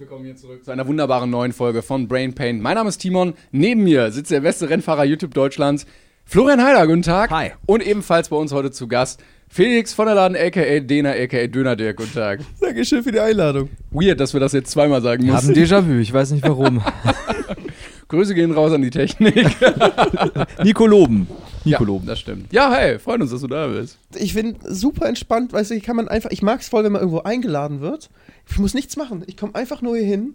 willkommen hier zurück zu einer wunderbaren neuen Folge von Brain Pain. Mein Name ist Timon. Neben mir sitzt der beste Rennfahrer YouTube Deutschlands, Florian Heider. Guten Tag. Hi. Und ebenfalls bei uns heute zu Gast Felix von der Laden, a.k.a. Dena, a.k.a. Döner Dirk. Guten Tag. Dankeschön für die Einladung. Weird, dass wir das jetzt zweimal sagen Haben mussten. Déjà-vu, ich weiß nicht warum. Grüße gehen raus an die Technik. Nico Loben. Ja, Nico Loben. das stimmt. Ja, hey, freuen uns, dass du da bist. Ich bin super entspannt, weißt du, ich kann man einfach, ich mag es voll, wenn man irgendwo eingeladen wird. Ich muss nichts machen. Ich komme einfach nur hier hin,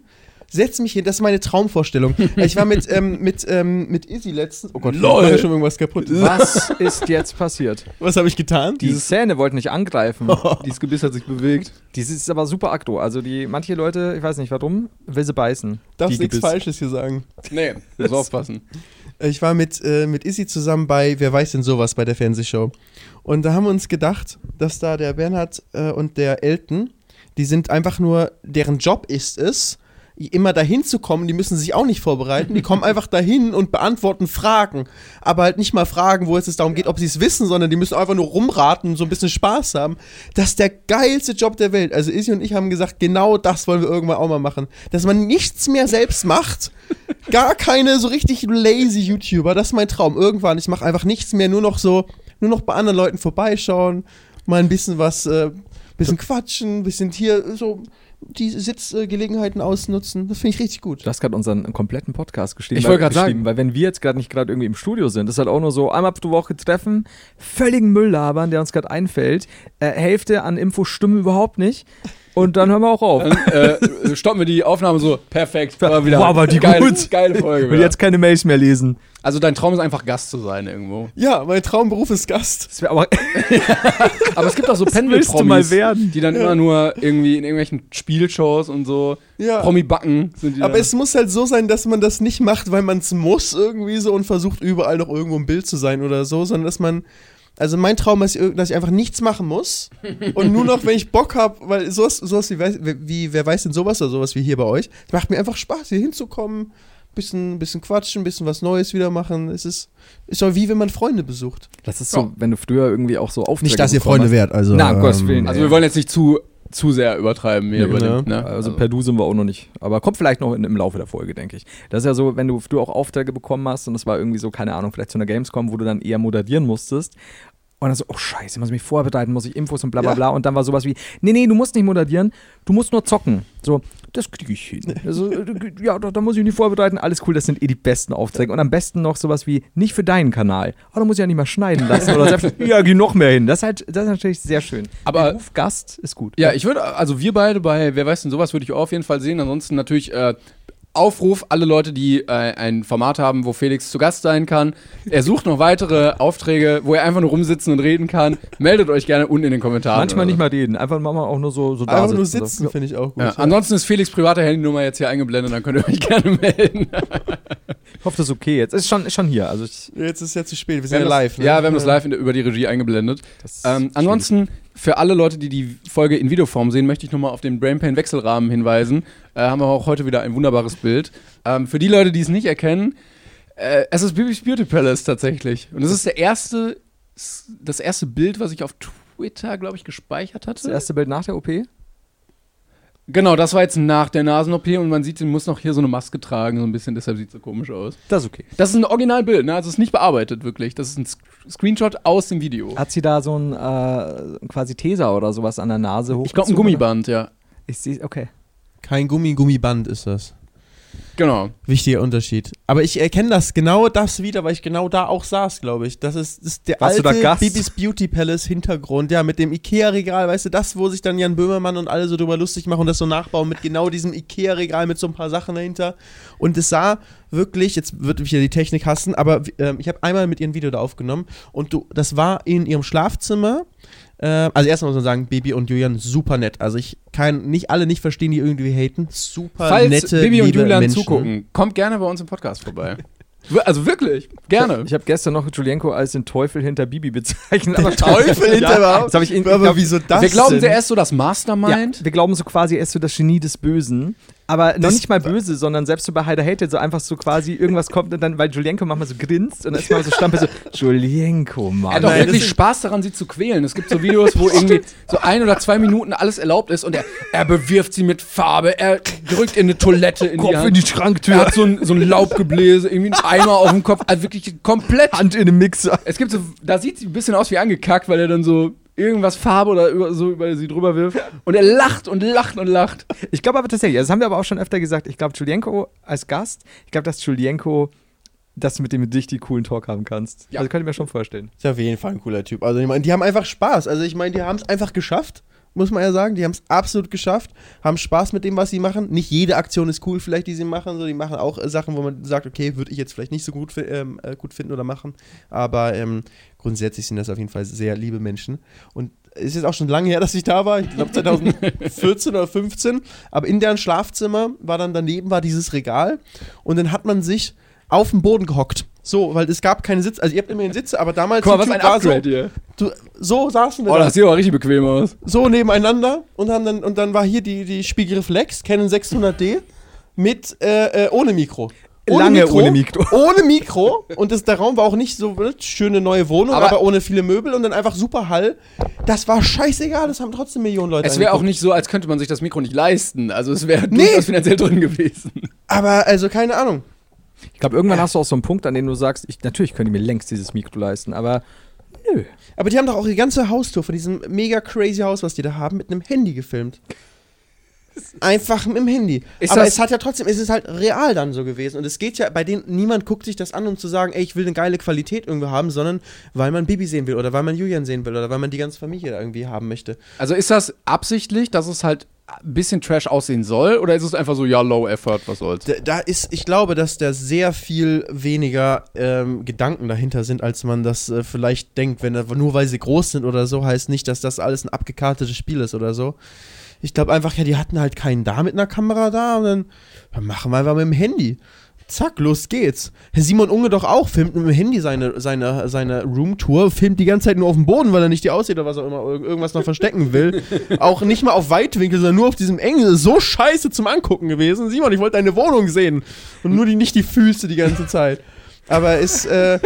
setze mich hin, das ist meine Traumvorstellung. ich war mit, ähm, mit, ähm, mit Izzy letztens. Oh Gott, Lol. war schon irgendwas kaputt. Was ist jetzt passiert? Was habe ich getan? Diese Zähne wollten nicht angreifen. Dieses Gebiss hat sich bewegt. Dies ist aber super akto. Also die manche Leute, ich weiß nicht warum, will sie beißen. darfst Die nichts. Falsches hier sagen. Nee, muss aufpassen. Ich war mit, äh, mit Izzy zusammen bei Wer weiß denn sowas bei der Fernsehshow. Und da haben wir uns gedacht, dass da der Bernhard äh, und der Elton, die sind einfach nur, deren Job ist es, immer dahin zu kommen, die müssen sich auch nicht vorbereiten, die kommen einfach dahin und beantworten Fragen. Aber halt nicht mal Fragen, wo es darum geht, ob sie es wissen, sondern die müssen einfach nur rumraten und so ein bisschen Spaß haben. Das ist der geilste Job der Welt. Also Izzy und ich haben gesagt, genau das wollen wir irgendwann auch mal machen. Dass man nichts mehr selbst macht, gar keine so richtig lazy YouTuber. Das ist mein Traum. Irgendwann, ich mache einfach nichts mehr, nur noch so, nur noch bei anderen Leuten vorbeischauen, mal ein bisschen was, äh, bisschen quatschen, bisschen hier so die Sitzgelegenheiten ausnutzen. Das finde ich richtig gut. Du hast gerade unseren kompletten Podcast geschrieben. Ich weil- wollte gerade sagen. geschrieben, Weil wenn wir jetzt gerade nicht gerade irgendwie im Studio sind, ist halt auch nur so einmal pro Woche treffen, völligen Müll labern, der uns gerade einfällt. Äh, Hälfte an Infos stimmen überhaupt nicht. Und dann hören wir auch auf. Dann äh, stoppen wir die Aufnahme so. Perfekt. War wieder Wow, war die geile, gut. Geile Folge. Ich will jetzt keine Mails mehr lesen. Also dein Traum ist einfach Gast zu sein irgendwo. Ja, mein Traumberuf ist Gast. Aber Aber es gibt auch so Pendelpromis, die dann immer nur irgendwie in irgendwelchen Spielshows und so Ja. Promi-Backen sind die Aber dann. es muss halt so sein, dass man das nicht macht, weil man es muss irgendwie so und versucht überall noch irgendwo im Bild zu sein oder so, sondern dass man also mein Traum ist, dass ich einfach nichts machen muss und nur noch, wenn ich Bock habe, weil sowas, sowas wie, weiß- wie, wer weiß denn sowas oder sowas wie hier bei euch, es macht mir einfach Spaß, hier hinzukommen, bisschen, bisschen quatschen, bisschen was Neues wieder machen. Es ist, ist doch wie wenn man Freunde besucht. Das ist so, wenn du früher irgendwie auch so Aufträge bekommen hast. werdet, also. Na, um Gottes Willen. also wir wollen jetzt nicht zu, zu sehr übertreiben hier Nee, genau. dem, ne? Also per Du sind wir auch noch nicht. Aber kommt vielleicht noch in, im Laufe der Folge, denke ich. Das ist ja so, wenn du, du auch Aufträge bekommen hast und das war irgendwie so, keine Ahnung, vielleicht zu einer Gamescom, wo du dann eher moderieren musstest. Und dann so, oh scheiße, muss ich mich vorbereiten, muss ich Infos und bla bla Ja. bla. Und dann war sowas wie, nee, nee, du musst nicht moderieren, du musst nur zocken. So, das kriege ich hin. Also, äh, ja, da, da muss ich mich nicht vorbereiten, alles cool, das sind eh die besten Aufträge. Und am besten noch sowas wie, nicht für deinen Kanal. Aber da muss ich ja nicht mal schneiden lassen. Oder selbst, ja, geh noch mehr hin. Das ist halt, das ist natürlich sehr schön. Aber- Der Ruf Gast ist gut. Ja, ich würde, also wir beide bei Wer weiß denn sowas, würde ich auch auf jeden Fall sehen. Ansonsten natürlich äh, Aufruf, alle Leute, die äh, ein Format haben, wo Felix zu Gast sein kann. Er sucht noch weitere Aufträge, wo er einfach nur rumsitzen und reden kann. Meldet euch gerne unten in den Kommentaren. Manchmal oder nicht mal reden, einfach mal auch nur so, so da Einfach nur sitzen. So. finde ich auch gut. Ja, ansonsten ist Felix private Handynummer jetzt hier eingeblendet, dann könnt ihr euch gerne melden. Ich hoffe, das ist okay jetzt. Ist schon, ist schon hier. Also ich, Jetzt ist ja zu spät, wir Wir sind ja haben live. Das, ne? Ja, wir haben das live in der, über die Regie eingeblendet. Ähm, ansonsten, für alle Leute, die die Folge in Videoform sehen, möchte ich nochmal auf den Brainpain Wechselrahmen hinweisen. Äh, haben wir auch heute wieder ein wunderbares Bild. Ähm, für die Leute, die es nicht erkennen, äh, es ist Bibis Beauty Palace tatsächlich. Und es ist der erste, das erste Bild, was ich auf Twitter, glaube ich, gespeichert hatte. das erste Bild nach der OP. Genau, das war jetzt nach der Nasen-OP und man sieht, sie muss noch hier so eine Maske tragen, so ein bisschen, deshalb sieht es so komisch aus. Das ist okay. Das ist ein Originalbild, ne? Also es ist nicht bearbeitet, wirklich. Das ist ein Sc- Screenshot aus dem Video. Hat sie da so ein äh, quasi Taser oder sowas an der Nase hoch? Ich glaube, ein Gummiband, ja. Ich sehe, okay. Kein Gummi, Gummiband ist das. Genau. Wichtiger Unterschied. Aber ich erkenne das, genau das wieder, weil ich genau da auch saß, glaube ich. Das ist, das ist der Warst du alte da Gast? Bibis Beauty Palace Hintergrund, ja, mit dem Ikea-Regal, weißt du, das, wo sich dann Jan Böhmermann und alle so drüber lustig machen und das so nachbauen mit genau diesem Ikea-Regal mit so ein paar Sachen dahinter. Und es sah wirklich, jetzt wird mich ja die Technik hassen, aber ähm, ich habe einmal mit ihr ein Video da aufgenommen und du, das war in ihrem Schlafzimmer Äh, also erstmal muss man sagen, Baby und Julian super nett. Also ich kann nicht alle nicht verstehen, die irgendwie haten. Super Falls nette, Bibi und liebe Julian Menschen. zugucken, kommt gerne bei uns im Podcast vorbei. Also wirklich, gerne. Ich habe gestern noch Julienko als den Teufel hinter Bibi bezeichnet. aber Teufel hinter ja, überhaupt? das ich in, Aber glaub- wieso das Wir glauben, denn? der ist so das Ja, Mastermind. wir glauben so quasi, er ist so das Genie des Bösen. Aber noch Das- nicht mal böse, sondern selbst so bei Heider Hated so einfach so quasi irgendwas kommt und dann, weil Julienko manchmal so grinst und dann ist man so stampel so, Julienko, Mann. Er hat Nein, wirklich Spaß daran, sie zu quälen. Es gibt so Videos, wo irgendwie so ein oder zwei Minuten alles erlaubt ist und er, er bewirft sie mit Farbe, er drückt in eine Toilette in die Kopf Hand. in die Schranktür. Er hat so ein, so ein Laubgebläse, irgendwie einen Eimer auf dem Kopf. Also wirklich komplett. Hand in den Mixer. Es gibt so, da sieht sie ein bisschen aus wie angekackt, weil er dann so irgendwas Farbe oder so über sie drüber wirft. Und er lacht und lacht und lacht. Ich glaube aber tatsächlich, das haben wir aber auch schon öfter gesagt, ich glaube Julienko als Gast, ich glaube, dass Julienko, dass du mit dem richtig coolen Talk haben kannst. Ja. Also könnte ich mir schon vorstellen. Ist auf jeden Fall ein cooler Typ. Also ich meine, die haben einfach Spaß. Also ich meine, die haben es einfach geschafft, muss man ja sagen. Die haben es absolut geschafft, haben Spaß mit dem, was sie machen. Nicht jede Aktion ist cool, vielleicht, die sie machen. So, die machen auch äh, Sachen, wo man sagt, okay, würde ich jetzt vielleicht nicht so gut, ähm, äh, gut finden oder machen. Aber ähm, grundsätzlich sind das auf jeden Fall sehr liebe Menschen. Und es ist jetzt auch schon lange her, dass ich da war. Ich glaube 2014 oder 15. Aber in deren Schlafzimmer war dann daneben war dieses Regal. Und dann hat man sich auf den Boden gehockt. So, weil es gab keine Sitze. Also ihr habt immerhin Sitze, aber damals Guck mal, was ein war so, Upgrade hier. Du, so saßen wir Oh, da, das sieht aber richtig bequem aus. so nebeneinander und, haben dann, und dann war hier die, die Spiegelreflex, Canon 600D mit, äh, äh, ohne Mikro. Lange ohne Mikro. Ohne Mikro. Und das, der Raum war auch nicht so ne, schöne neue Wohnung, Aber- aber, ohne viele Möbel und dann einfach super Hall. Das war scheißegal, das haben trotzdem Millionen Leute Es wäre auch nicht so, als könnte man sich das Mikro nicht leisten. Also es wäre Nee. durchaus finanziell drin gewesen. Aber also keine Ahnung. Ich glaube, irgendwann hast du auch so einen Punkt, an dem du sagst, ich, natürlich könnte ich mir längst dieses Mikro leisten, aber nö. Aber die haben doch auch die ganze Haustour von diesem mega crazy Haus, was die da haben, mit einem Handy gefilmt. Einfach mit dem Handy. Ist Aber das- es hat ja trotzdem, es ist halt real dann so gewesen. Und es geht ja bei denen, niemand guckt sich das an, um zu sagen, ey, ich will eine geile Qualität irgendwo haben, sondern weil man Bibi sehen will oder weil man Julian sehen will oder weil man die ganze Familie da irgendwie haben möchte. Also ist das absichtlich, dass es halt ein bisschen Trash aussehen soll? Oder ist es einfach so, ja, low effort, was soll's? Da, da ist, ich glaube, dass da sehr viel weniger ähm, Gedanken dahinter sind, als man das äh, vielleicht denkt. Wenn nur weil sie groß sind oder so, heißt nicht, dass das alles ein abgekartetes Spiel ist oder so. Ich glaube einfach, ja, die hatten halt keinen da mit einer Kamera da und dann, dann machen wir einfach mit dem Handy. Zack, los geht's. Herr Simon Unge doch auch, filmt mit dem Handy seine, seine, seine Roomtour, filmt die ganze Zeit nur auf dem Boden, weil er nicht die aussieht oder was auch immer, ir- irgendwas noch verstecken will. auch nicht mal auf Weitwinkel, sondern nur auf diesem engen. Ist So scheiße zum Angucken gewesen. Simon, ich wollte deine Wohnung sehen. Und nur die, nicht die Füße die ganze Zeit. Aber ist, äh,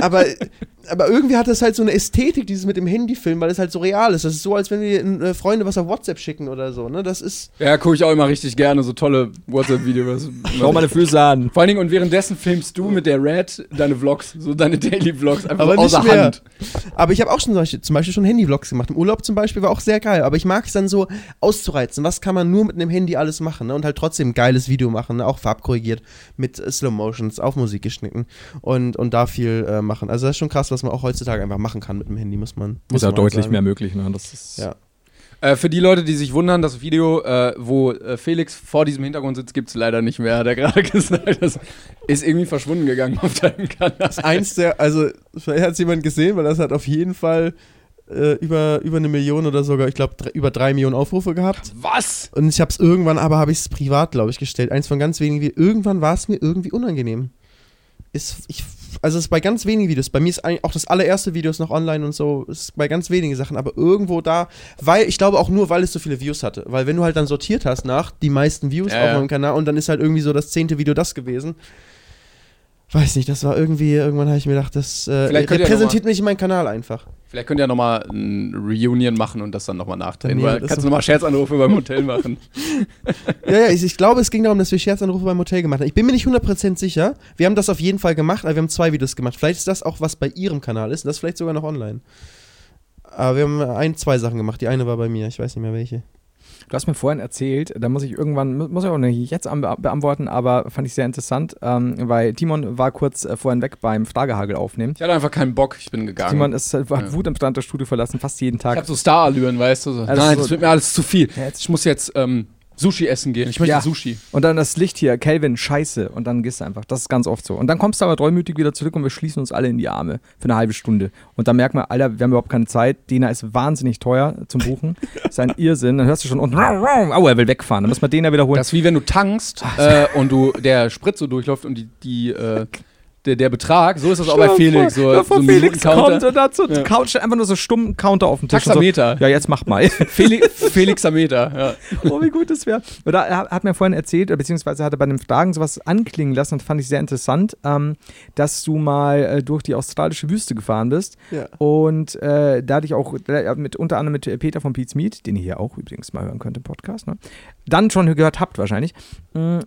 aber, aber irgendwie hat das halt so eine Ästhetik, dieses mit dem Handyfilm, weil es halt so real ist. Das ist so, als wenn wir äh, Freunde was auf WhatsApp schicken oder so, ne? Das ist. Ja, gucke ich auch immer richtig gerne, so tolle WhatsApp-Videos. Schau meine Füße an. Vor allen Dingen, und währenddessen filmst du mit der Red deine Vlogs, so deine Daily-Vlogs, einfach Aber außer mehr. Hand. Aber ich habe auch schon solche, zum Beispiel schon Handy-Vlogs gemacht. Im Urlaub zum Beispiel war auch sehr geil. Aber ich mag es dann so auszureizen. Was kann man nur mit einem Handy alles machen? Ne? Und halt trotzdem ein geiles Video machen, ne? auch farbkorrigiert, mit äh, Slow Motions, auf Musik geschnitten und, und da viel äh, machen. Also das ist schon krass, was man auch heutzutage einfach machen kann mit dem Handy, muss man. Muss Ist ja man deutlich sagen. mehr möglich, ne? Das ist Ja. Äh, für die Leute, die sich wundern, das Video, äh, wo äh, Felix vor diesem Hintergrund sitzt, gibt es leider nicht mehr, hat er gerade gesagt. Das ist irgendwie verschwunden gegangen auf deinem Kanal. Eins der, also vielleicht hat es jemand gesehen, weil das hat auf jeden Fall äh, über, über eine Million oder sogar, ich glaube, über drei Millionen Aufrufe gehabt. Was? Und ich habe es irgendwann, aber habe ich es privat, glaube ich, gestellt. Eins von ganz wenigen. Irgendwann war es mir irgendwie unangenehm. Ist, ich, also es ist bei ganz wenigen Videos. Bei mir ist eigentlich auch das allererste Video ist noch online und so. Ist bei ganz wenigen Sachen. Aber irgendwo da, weil ich glaube auch nur, weil es so viele Views hatte. Weil wenn du halt dann sortiert hast nach die meisten Views Ja, auf meinem Kanal und dann ist halt irgendwie so das zehnte Video das gewesen. Weiß nicht, das war irgendwie, irgendwann habe ich mir gedacht, das äh, repräsentiert mich mein Kanal einfach. Vielleicht könnt ihr ja nochmal ein Reunion machen und das dann nochmal nachdrehen. Das kannst du nochmal Scherzanrufe beim Hotel machen. Ja, ja, ich, ich glaube, es ging darum, dass wir Scherzanrufe beim Hotel gemacht haben. Ich bin mir nicht 100% sicher. Wir haben das auf jeden Fall gemacht, aber wir haben zwei Videos gemacht. Vielleicht ist das auch, was bei ihrem Kanal ist und das vielleicht sogar noch online. Aber wir haben ein, zwei Sachen gemacht. Die eine war bei mir, ich weiß nicht mehr welche. Du hast mir vorhin erzählt, da muss ich irgendwann, mu- muss ich auch nicht jetzt an- beantworten, aber fand ich sehr interessant, ähm, weil Timon war kurz äh, vorhin weg beim Fragehagel aufnehmen. Ich hatte einfach keinen Bock, ich bin gegangen. Timon ist, hat Ja. Wut im das Studio verlassen, fast jeden ich Tag. hab so Starallüren, weißt du? So. Also Nein, so- das wird mir alles zu viel. Ich muss jetzt ähm, Sushi essen gehen. Ich möchte Ja. Sushi. Und dann das Licht hier, Kelvin, scheiße. Und dann gehst du einfach. Das ist ganz oft so. Und dann kommst du aber treumütig wieder zurück und wir schließen uns alle in die Arme für eine halbe Stunde. Und dann merkt man, Alter, wir haben überhaupt keine Zeit. Dena ist wahnsinnig teuer zum Buchen. ist ein Irrsinn. Dann hörst du schon unten, au, er will wegfahren. Dann muss man den ja wiederholen. Das ist wie wenn du tankst äh, und du der Sprit so durchläuft und die, die äh, der, der Betrag, so ist das auch bei Felix. So, ja, so Felix kommt und dazu Ja. Couch einfach nur so stumm Counter auf dem Tisch. Taxameter. So, ja, jetzt mach mal. Felix, Felixameter. Ja. oh, wie gut das wäre. Da er hat mir vorhin erzählt, beziehungsweise hat er bei den Fragen sowas anklingen lassen, und fand ich sehr interessant, ähm, dass du mal äh, durch die australische Wüste gefahren bist Ja. und äh, da dich auch äh, mit, unter anderem mit Peter von Pete's Meat, den ihr hier auch übrigens mal hören könnt im Podcast, ne? dann schon gehört habt wahrscheinlich. Mm,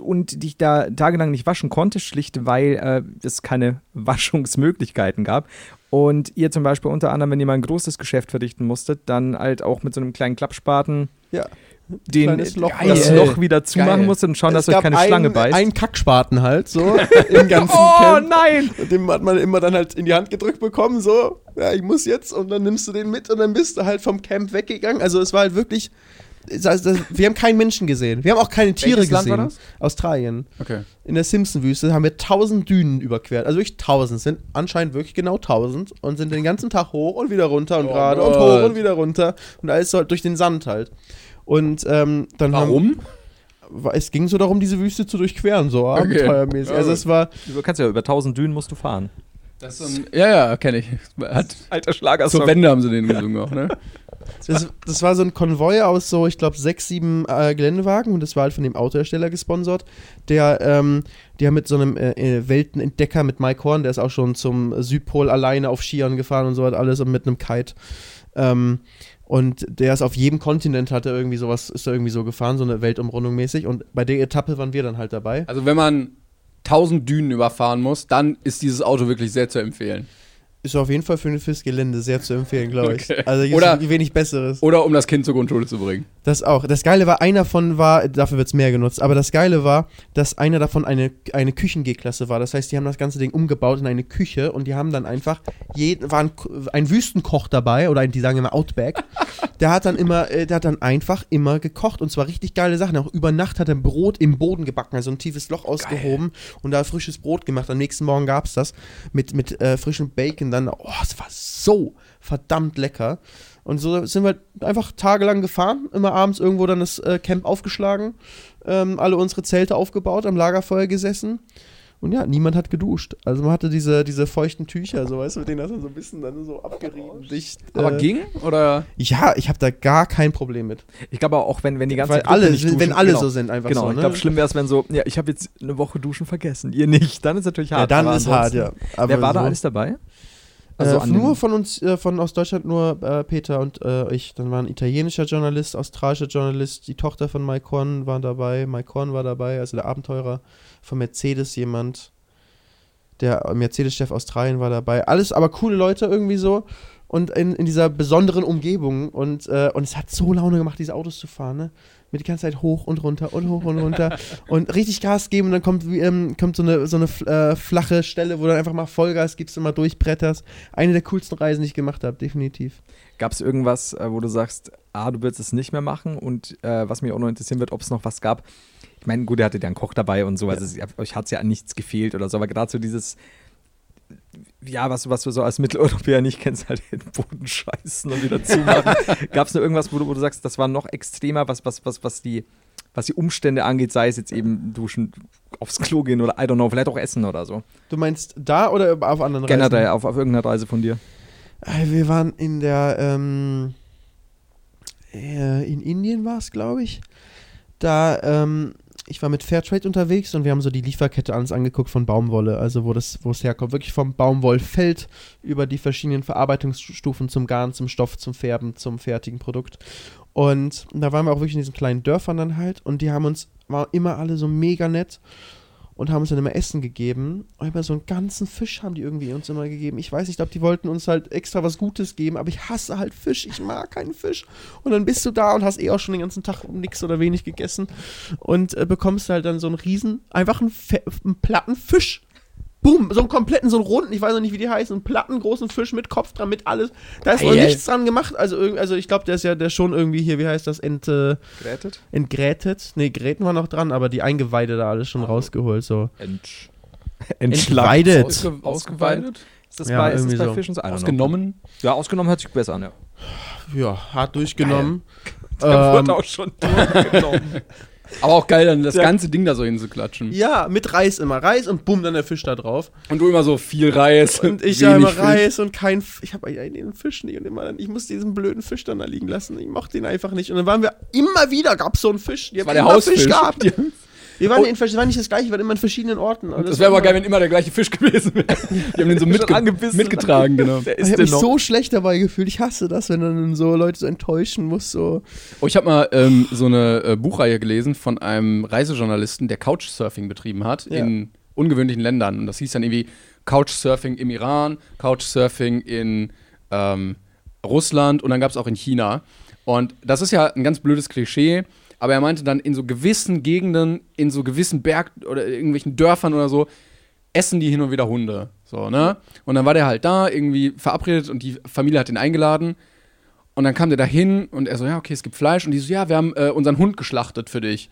Und dich da tagelang nicht waschen konntest, schlicht weil äh, es keine Waschungsmöglichkeiten gab. Und ihr zum Beispiel unter anderem, wenn ihr mal ein großes Geschäft verrichten musstet, dann halt auch mit so einem kleinen Klappspaten Ja. den, Loch. das Geil. Loch wieder zumachen Geil. musstet und schauen, dass es euch gab keine einen, Schlange beißt. einen Kackspaten halt, so im ganzen oh Camp. nein! Und den hat man immer dann halt in die Hand gedrückt bekommen, so, ja, ich muss jetzt, und dann nimmst du den mit und dann bist du halt vom Camp weggegangen. Also es war halt wirklich, das das- wir haben keinen Menschen gesehen. Wir haben auch keine Tiere Welches Land gesehen. war das? Australien. Okay. In der Simpson-Wüste haben wir tausend Dünen überquert. Also wirklich tausend, sind anscheinend wirklich genau tausend und sind den ganzen Tag hoch und wieder runter und Oh gerade und hoch und wieder runter. Und alles so halt durch den Sand halt. Und ähm, dann haben Warum? war- es ging so darum, diese Wüste zu durchqueren, so Okay. abenteuermäßig. Also es war, Du kannst ja über 1000 Dünen musst du fahren. Das ist so ein, ja, ja, kenne ich. Hat, Alter Schlager. zur Wende haben sie den gesungen auch, ne? das, das war so ein Konvoi aus so, ich glaube, sechs, sieben äh, Geländewagen und das war halt von dem Autohersteller gesponsert. Der, ähm, haben mit so einem äh, äh, Weltenentdecker mit Mike Horn, der ist auch schon zum Südpol alleine auf Skiern gefahren und so hat alles und mit einem Kite. Ähm, und der ist auf jedem Kontinent hat er irgendwie sowas, ist er irgendwie so gefahren, so eine Weltumrundung mäßig. Und bei der Etappe waren wir dann halt dabei. Also wenn man 1000 Dünen überfahren muss, dann ist dieses Auto wirklich sehr zu empfehlen. Ist auf jeden Fall für fürs Gelände sehr zu empfehlen, glaube ich. Okay. Also Oder- wenig Besseres. Oder um das Kind zur Grundschule zu bringen. Das auch. Das Geile war, einer von war, dafür wird es mehr genutzt, aber das Geile war, dass einer davon eine, eine Küchen-G-Klasse war. Das heißt, die haben das ganze Ding umgebaut in eine Küche und die haben dann einfach, jeden, war ein, ein Wüstenkoch dabei oder ein, die sagen immer Outback. der hat dann immer, äh, der hat dann einfach immer gekocht und zwar richtig geile Sachen. Auch über Nacht hat er Brot im Boden gebacken, also ein tiefes Loch ausgehoben und da frisches Brot gemacht. Am nächsten Morgen gab es das mit, mit äh, frischem Bacon dann. Oh, es war so verdammt lecker. Und so sind wir einfach tagelang gefahren, immer abends irgendwo dann das äh, Camp aufgeschlagen, ähm, alle unsere Zelte aufgebaut, am Lagerfeuer gesessen. Und ja, niemand hat geduscht. Also man hatte diese, diese feuchten Tücher, so weißt du, mit denen hat man so ein bisschen dann so abgerieben, dicht. Aber äh, ging? Oder? Ja, ich habe da gar kein Problem mit. Ich glaube aber auch, wenn, wenn die ganze Weil Gruppe alle, nicht duschen, wenn alle genau. so sind, einfach Genau, so. ich Ne? glaube, schlimm wäre es, wenn so, ja, ich habe jetzt eine Woche Duschen vergessen, ihr nicht. Dann ist natürlich ja, hart. dann aber ist hart, ja. Aber Wer war da so- alles dabei? Also an nur von uns, äh, von aus Deutschland nur äh, Peter und äh, ich. Dann war ein italienischer Journalist, australischer Journalist, die Tochter von Mike Horn war dabei, Mike Horn war dabei, also der Abenteurer von Mercedes jemand. Der Mercedes-Chef Australien war dabei. Alles aber coole Leute irgendwie so. Und in, in dieser besonderen Umgebung. Und, äh, und es hat so Laune gemacht, diese Autos zu fahren, ne? Mit die ganze Zeit hoch und runter und hoch und runter. und richtig Gas geben und dann kommt, ähm, kommt so eine, so eine äh, flache Stelle, wo du dann einfach mal Vollgas gibst und mal durchbretterst. Eine der coolsten Reisen, die ich gemacht habe, definitiv. Gab es irgendwas, äh, wo du sagst, ah, du willst es nicht mehr machen? Und äh, was mich auch noch interessieren wird, ob es noch was gab. Ich meine, gut, ihr hattet ja einen Koch dabei und so, also es- euch hat es ja an nichts gefehlt oder so, aber gerade so dieses, ja, was, was du so als Mitteleuropäer nicht kennst, halt den Boden scheißen und wieder zumachen. Gab es noch irgendwas, wo du, wo du sagst, das war noch extremer, was, was, was, was die was die Umstände angeht, sei es jetzt eben duschen, aufs Klo gehen oder I don't know, vielleicht auch essen oder so. Du meinst da oder auf anderen Reisen? Generell auf, auf irgendeiner Reise von dir. Äh, Wir waren in der, ähm, äh, in Indien war es, glaube ich. Da, ähm, ich war mit Fairtrade unterwegs und wir haben so die Lieferkette alles angeguckt von Baumwolle, also wo das, wo es herkommt. Wirklich vom Baumwollfeld über die verschiedenen Verarbeitungsstufen zum Garn, zum Stoff, zum Färben, zum fertigen Produkt. Und da waren wir auch wirklich in diesen kleinen Dörfern dann halt und die haben uns, waren immer alle so mega nett und haben uns dann immer Essen gegeben. Und immer so einen ganzen Fisch haben die irgendwie uns immer gegeben. Ich weiß nicht, ob die wollten uns halt extra was Gutes geben, aber ich hasse halt Fisch. Ich mag keinen Fisch. Und dann bist du da und hast eh auch schon den ganzen Tag nichts oder wenig gegessen und äh, bekommst halt dann so einen riesen, einfach einen, einen platten Fisch Bumm, so einen kompletten, so einen runden, ich weiß noch nicht, wie die heißen, einen platten, großen Fisch mit Kopf dran, mit alles. Da ist noch nichts dran gemacht. Also, also ich glaube, der ist ja der schon irgendwie hier, wie heißt das, ent, äh, Grätet? entgrätet. Nee, Gräten war noch dran, aber die Eingeweide da alles schon rausgeholt. So. Entsch Entweidet. Ausge ausgeweidet? Ist das, Ja, bei, ist das bei so. Fischen so? Ausgenommen? Ja, ausgenommen hört sich besser an, ja. Ja, hart durchgenommen. Der Ähm, wurde auch schon durchgenommen. Aber auch geil, dann das Ja. ganze Ding da so hinzuklatschen. ja, mit Reis immer. Reis und bumm, dann der Fisch da drauf. Und du immer so viel Reis. Und ich ja immer. Reis und kein. F ich habe den Fisch nicht und immer dann, ich musste diesen blöden Fisch dann da liegen lassen. Ich mochte ihn einfach nicht. Und dann waren wir immer wieder, gab es so einen Fisch. Die Das war der Hausfisch. Fisch gehabt. Die- Wir waren Oh. in, das war nicht das gleiche, wir waren immer in verschiedenen Orten. Und Das wäre aber geil, immer- wenn immer der gleiche Fisch gewesen wäre. Die haben den so mitge angebissen. mitgetragen, genau. Der Ich ist habe mich noch. so schlecht dabei gefühlt. Ich hasse das, wenn dann so Leute so enttäuschen muss. So. Oh, ich habe mal ähm, so eine äh, Buchreihe gelesen von einem Reisejournalisten, der Couchsurfing betrieben hat Ja. in ungewöhnlichen Ländern. Und das hieß dann irgendwie Couchsurfing im Iran, Couchsurfing in ähm, Russland und dann gab es auch in China. Und das ist ja ein ganz blödes Klischee, aber er meinte dann, in so gewissen Gegenden, in so gewissen Berg- oder irgendwelchen Dörfern oder so, essen die hin und wieder Hunde. So, ne? Und dann war der halt da, irgendwie verabredet und die Familie hat ihn eingeladen. Und dann kam der da hin und er so, ja, okay, es gibt Fleisch. Und die so, ja, wir haben äh, unseren Hund geschlachtet für dich.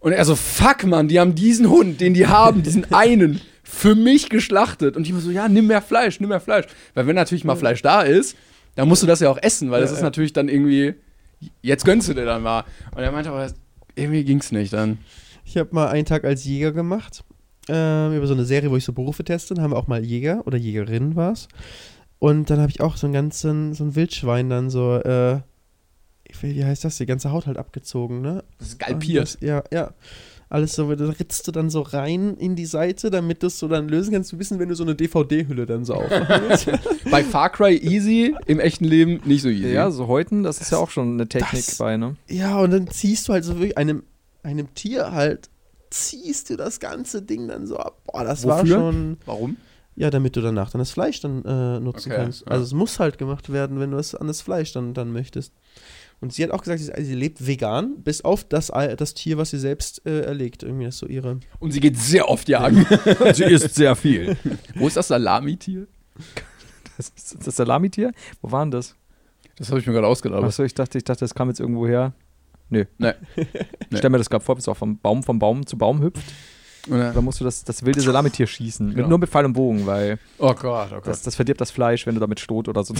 Und er so, fuck, Mann, die haben diesen Hund, den die haben, diesen einen, für mich geschlachtet. Und ich war so, ja, nimm mehr Fleisch, nimm mehr Fleisch. Weil wenn natürlich mal Fleisch da ist, dann musst du das ja auch essen, weil das ist natürlich dann irgendwie, jetzt gönnst du dir dann mal. Und er meinte aber, irgendwie ging's nicht dann. Ich habe mal einen Tag als Jäger gemacht. Ähm, über so eine Serie, wo ich so Berufe teste. Dann haben wir auch mal Jäger oder Jägerin war's. Und dann habe ich auch so einen ganzen, so ein Wildschwein dann so, äh, wie heißt das, die ganze Haut halt abgezogen, ne? Das ist galpiert. Das, ja, ja. Alles so, da ritzt du dann so rein in die Seite, damit du es so dann lösen kannst. Du wissen, wenn du so eine DVD-Hülle dann so aufmachen willst. Bei Far Cry easy, im echten Leben nicht so easy. Ja, so Häuten, das ist ja auch schon eine Technik das- bei, ne? ja, und dann ziehst du halt so wirklich einem, einem Tier halt, ziehst du das ganze Ding dann so ab. Boah, das war Wofür? schon. Warum? Ja, damit du danach dann das Fleisch dann äh, nutzen Okay, kannst. ja. Also es muss halt gemacht werden, wenn du es an das Fleisch dann, dann möchtest. Und sie hat auch gesagt, sie, sie lebt vegan, bis auf das, das Tier, was sie selbst äh, erlegt. Irgendwie ist so ihre. Und sie geht sehr oft jagen. Sie isst sehr viel. Wo ist das Salami-Tier? Das ist das Salamitier? Wo war denn das? Das habe ich mir gerade ausgedacht. Achso, ich dachte, ich dachte, das kam jetzt irgendwo her. Nö. Nee. Ich stell mir das gerade vor, wie es auch vom Baum vom Baum zu Baum hüpft. Dann- Da musst du das, das wilde Salamitier schießen. Mit, Genau. nur mit Pfeil und Bogen, weil Oh Gott, oh Gott. das, das verdirbt das Fleisch, wenn du damit Stot oder so.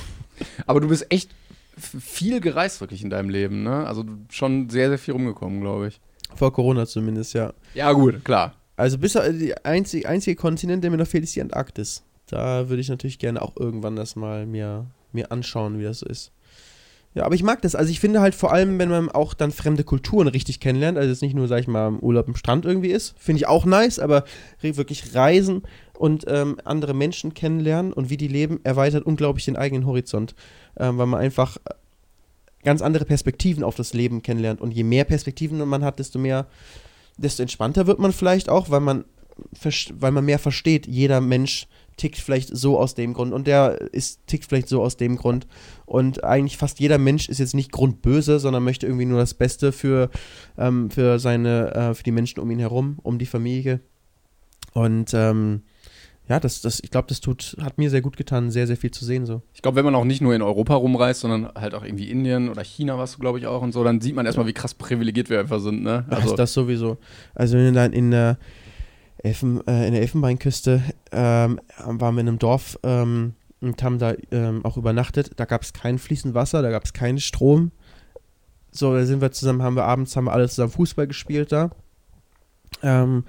Aber du bist echt viel gereist wirklich in deinem Leben, ne? Also schon sehr, sehr viel rumgekommen, glaube ich. Vor Corona zumindest, ja. Ja, gut, klar. Also bis die einzige, einzige Kontinent, der mir noch fehlt, ist die Antarktis. Da würde ich natürlich gerne auch irgendwann das mal mir, mir anschauen, wie das so ist. Ja, aber ich mag das. Also ich finde halt vor allem, wenn man auch dann fremde Kulturen richtig kennenlernt, also jetzt nicht nur, sag ich mal, im Urlaub am Strand irgendwie ist, finde ich auch nice, aber wirklich reisen und ähm, andere Menschen kennenlernen und wie die leben, erweitert unglaublich den eigenen Horizont, ähm, weil man einfach äh, ganz andere Perspektiven auf das Leben kennenlernt und je mehr Perspektiven man hat, desto mehr, desto entspannter wird man vielleicht auch, weil man weil man mehr versteht, jeder Mensch tickt vielleicht so aus dem Grund und der ist tickt vielleicht so aus dem Grund und eigentlich fast jeder Mensch ist jetzt nicht grundböse, sondern möchte irgendwie nur das Beste für, ähm, für seine äh, für die Menschen um ihn herum, um die Familie und ähm, ja, das, das, ich glaube, das tut, hat mir sehr gut getan, sehr, sehr viel zu sehen so. Ich glaube, wenn man auch nicht nur in Europa rumreist, sondern halt auch irgendwie Indien oder China warst du, glaube ich, auch und so, dann sieht man erstmal, wie krass privilegiert wir einfach sind, ne? Also, das sowieso. Also wenn du dann in der, Elfen, äh, in der Elfenbeinküste ähm, waren wir in einem Dorf ähm, und haben da ähm, auch übernachtet. Da gab es kein fließend Wasser, da gab es keinen Strom. So, da sind wir zusammen, haben wir abends, haben wir alle zusammen Fußball gespielt da. Ähm,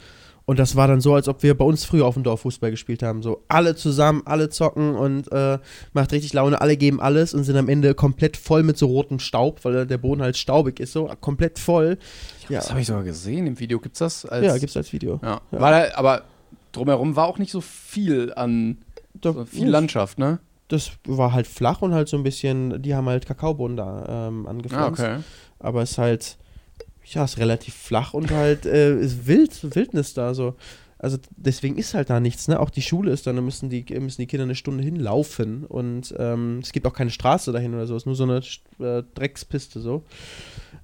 und das war dann so, als ob wir bei uns früher auf dem Dorf Fußball gespielt haben. So alle zusammen, alle zocken und äh, macht richtig Laune, alle geben alles und sind am Ende komplett voll mit so rotem Staub, weil der Boden halt staubig ist, so komplett voll. Ja, Das habe ich sogar gesehen im Video. Gibt's das? Als, ja gibt's als Video. Ja. Ja. War da, aber drumherum war auch nicht so viel an Da- so viel Landschaft, ne? Das war halt flach und halt so ein bisschen, die haben halt Kakaobohnen da ähm, Ah, angepflanzt. okay. Aber es ist halt, ja, ist relativ flach und halt äh, ist wild, Wildnis da so. Also deswegen ist halt da nichts, ne? Auch die Schule ist da, da müssen die, müssen die Kinder eine Stunde hinlaufen und ähm, es gibt auch keine Straße dahin oder so, es ist nur so eine äh, Dreckspiste so.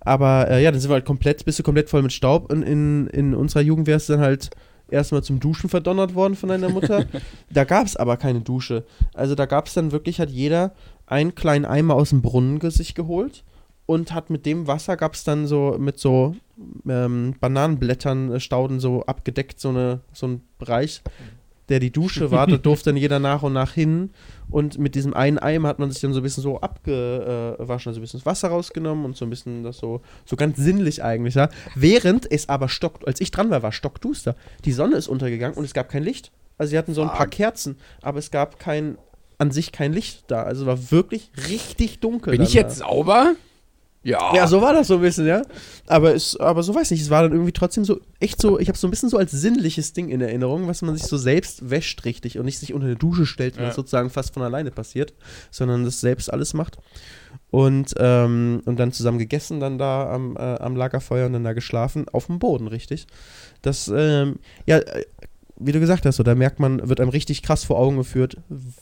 Aber äh, ja, dann sind wir halt komplett, bist du komplett voll mit Staub und in, in unserer Jugend wärst du dann halt erstmal zum Duschen verdonnert worden von deiner Mutter. da gab es aber keine Dusche. Also da gab es dann wirklich, hat jeder einen kleinen Eimer aus dem Brunnen sich geholt und hat mit dem Wasser, gab es dann so mit so ähm, Bananenblättern, äh, Stauden so abgedeckt, so, eine, so ein Bereich, der die Dusche war. Da durfte dann jeder nach und nach hin. Und mit diesem einen Eimer hat man sich dann so ein bisschen so abgewaschen, also ein bisschen das Wasser rausgenommen und so ein bisschen das so, so ganz sinnlich eigentlich, ja. Während es aber stockt, als ich dran war, war stockduster. Die Sonne ist untergegangen und es gab kein Licht. Also sie hatten so ein paar Kerzen, aber es gab kein, an sich kein Licht da. Also war wirklich richtig dunkel. Bin ich jetzt da. sauber? Ja. Ja, so war das so ein bisschen, ja. Aber, es, aber so weiß nicht, es war dann irgendwie trotzdem so, echt so, ich habe so ein bisschen so als sinnliches Ding in Erinnerung, was man sich so selbst wäscht richtig und nicht sich unter eine Dusche stellt, wenn Ja. das sozusagen fast von alleine passiert, sondern das selbst alles macht. Und, ähm, und dann zusammen gegessen, dann da am, äh, am Lagerfeuer und dann da geschlafen, auf dem Boden, richtig. Das, ähm, ja, äh, wie du gesagt hast, so, da merkt man, wird einem richtig krass vor Augen geführt,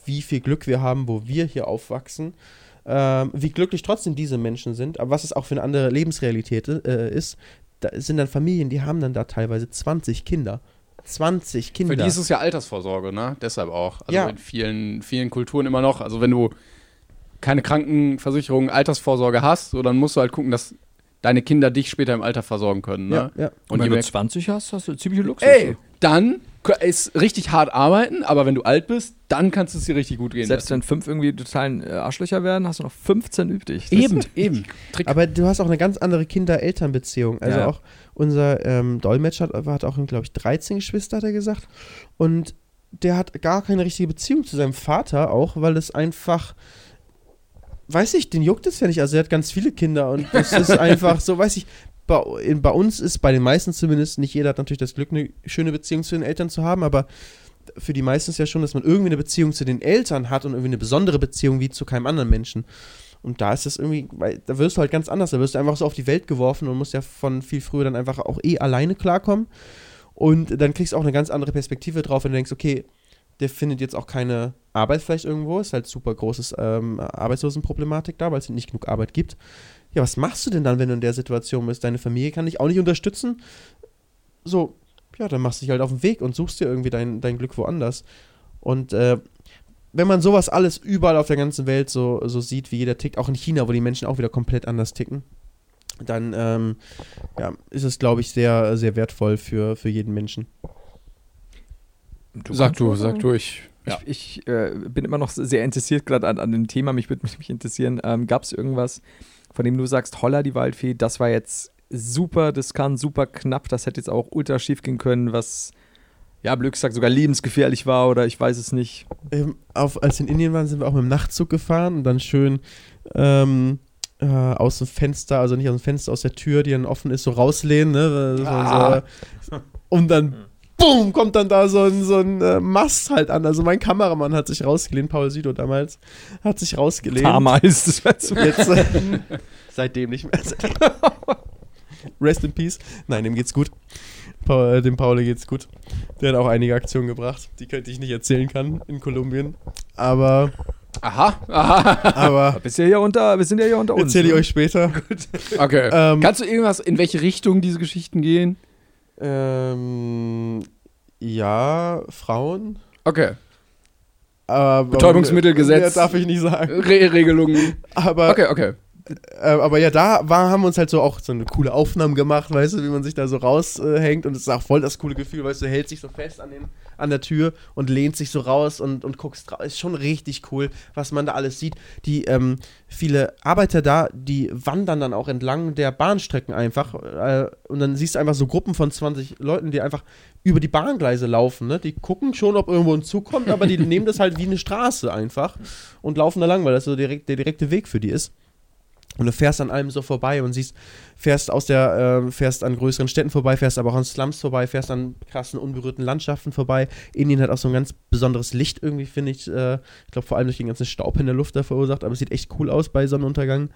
wie viel Glück wir haben, wo wir hier aufwachsen ähm, wie glücklich trotzdem diese Menschen sind, aber was es auch für eine andere Lebensrealität äh, ist, da sind dann Familien, die haben dann da teilweise 20 Kinder. 20 Kinder. Für die ist es ja Altersvorsorge, ne? Deshalb auch. Also Ja. in vielen, vielen Kulturen immer noch. Also wenn du keine Krankenversicherung, Altersvorsorge hast, so, dann musst du halt gucken, dass deine Kinder dich später im Alter versorgen können. Ne? ja, ja. Und Und wenn du mehr 20 hast, hast du ziemliche Luxus. Ey, dann ist richtig hart arbeiten, aber wenn du alt bist, dann kannst du es dir richtig gut gehen Selbst lassen. wenn fünf irgendwie totalen äh, Arschlöcher werden, hast du noch 15 übrig. Das- Eben, eben. Trick. Aber du hast auch eine ganz andere Kinder-Eltern-Beziehung. Also Ja. auch unser ähm, Dolmetscher hat, hat auch, glaube ich, 13 Geschwister, hat er gesagt. Und der hat gar keine richtige Beziehung zu seinem Vater, auch weil es einfach, weiß ich, den juckt es ja nicht. Also er hat ganz viele Kinder und das ist einfach so, weiß ich, bei, bei uns ist, bei den meisten zumindest, nicht jeder hat natürlich das Glück, eine schöne Beziehung zu den Eltern zu haben, aber für die meisten ist ja schon, dass man irgendwie eine Beziehung zu den Eltern hat und irgendwie eine besondere Beziehung wie zu keinem anderen Menschen. Und da ist es irgendwie, weil da wirst du halt ganz anders. Da wirst du einfach so auf die Welt geworfen und musst ja von viel früher dann einfach auch eh alleine klarkommen. Und dann kriegst du auch eine ganz andere Perspektive drauf, wenn du denkst, okay, der findet jetzt auch keine Arbeit vielleicht irgendwo, ist halt super großes ähm, Arbeitslosenproblematik da, weil es nicht genug Arbeit gibt. Ja, was machst du denn dann, wenn du in der Situation bist? Deine Familie kann dich auch nicht unterstützen. So, ja, dann machst du dich halt auf den Weg und suchst dir irgendwie dein, dein Glück woanders. Und äh, wenn man sowas alles überall auf der ganzen Welt so, so sieht, wie jeder tickt, auch in China, wo die Menschen auch wieder komplett anders ticken, dann ähm, ja, ist es, glaube ich, sehr, sehr wertvoll für, für jeden Menschen. sag du, sag du, ich. Ja. Ich, ich äh, bin immer noch sehr interessiert gerade an, an dem Thema. Mich würde mich interessieren, ähm, gab es irgendwas, von dem du sagst, Holla die Waldfee, das war jetzt super, das kann super knapp, das hätte jetzt auch ultra schief gehen können, was, ja, blöd gesagt, sogar lebensgefährlich war oder ich weiß es nicht. Ähm, auf, als wir in Indien waren, sind wir auch mit dem Nachtzug gefahren und dann schön ähm, äh, aus dem Fenster, also nicht aus dem Fenster, aus der Tür, die dann offen ist, so rauslehnen, ne? So, Ah. so, und dann, boom, kommt dann da so ein, so ein äh, Mast halt an. Also mein Kameramann hat sich rausgelehnt, Paul Sido damals, hat sich rausgelehnt. Damals, das war so. Jetzt, äh, seitdem nicht mehr. Rest in Peace. Nein, dem geht's gut. Paul, äh, dem Paul geht's gut. Der hat auch einige Aktionen gebracht, die könnte ich nicht erzählen kann in Kolumbien. Aber, Aha, aha. aber Bist ja hier unter, wir sind ja hier unter uns. erzähle ich ne? euch später. Okay. Ähm, Kannst du irgendwas, in welche Richtung diese Geschichten gehen? Ähm, ja, Frauen. Okay. Aber, Betäubungsmittelgesetz. Ja, darf ich nicht sagen. Re Regelungen. Aber, Okay, okay. äh, aber ja, da war, haben wir uns halt so auch so eine coole Aufnahme gemacht, weißt du, wie man sich da so raushängt. und es ist auch voll das coole Gefühl, weißt du, hältst dich so fest an, den, an der Tür und lehnt sich so raus und, und guckst raus. Ist schon richtig cool, was man da alles sieht. Die, ähm, viele Arbeiter da, die wandern dann auch entlang der Bahnstrecken einfach. Äh, und dann siehst du einfach so Gruppen von 20 Leuten, die einfach über die Bahngleise laufen. Ne? Die gucken schon, ob irgendwo ein Zug kommt, aber die nehmen das halt wie eine Straße einfach und laufen da lang, weil das so direkt, der direkte Weg für die ist. Und du fährst an allem so vorbei und siehst, fährst aus der, äh, fährst an größeren Städten vorbei, fährst aber auch an Slums vorbei, fährst an krassen, unberührten Landschaften vorbei. Indien hat auch so ein ganz besonderes Licht irgendwie, finde ich. Äh, ich glaube, vor allem durch den ganzen Staub in der Luft da verursacht, aber es sieht echt cool aus bei Sonnenuntergang.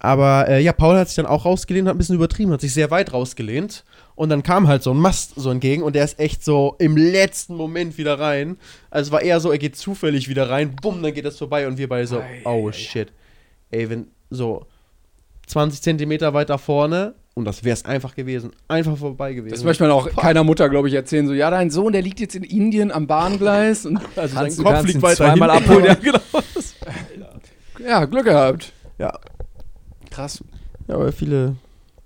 Aber äh, ja, Paul hat sich dann auch rausgelehnt, hat ein bisschen übertrieben, hat sich sehr weit rausgelehnt. Und dann kam halt so ein Mast so entgegen und der ist echt so im letzten Moment wieder rein. Also es war eher so, er geht zufällig wieder rein, bumm, dann geht das vorbei und wir beide so, oh shit. Ey, wenn so 20 Zentimeter weiter vorne Und das wäre es einfach gewesen. Einfach vorbei gewesen. Das möchte man auch keiner Mutter, glaube ich, erzählen. So, ja, dein Sohn, der liegt jetzt in Indien am Bahngleis. Und also sein Kopf liegt weiter zweimal hinten. abholen. Ja, genau. Ja, Glück gehabt. ja. Krass. ja, aber viele,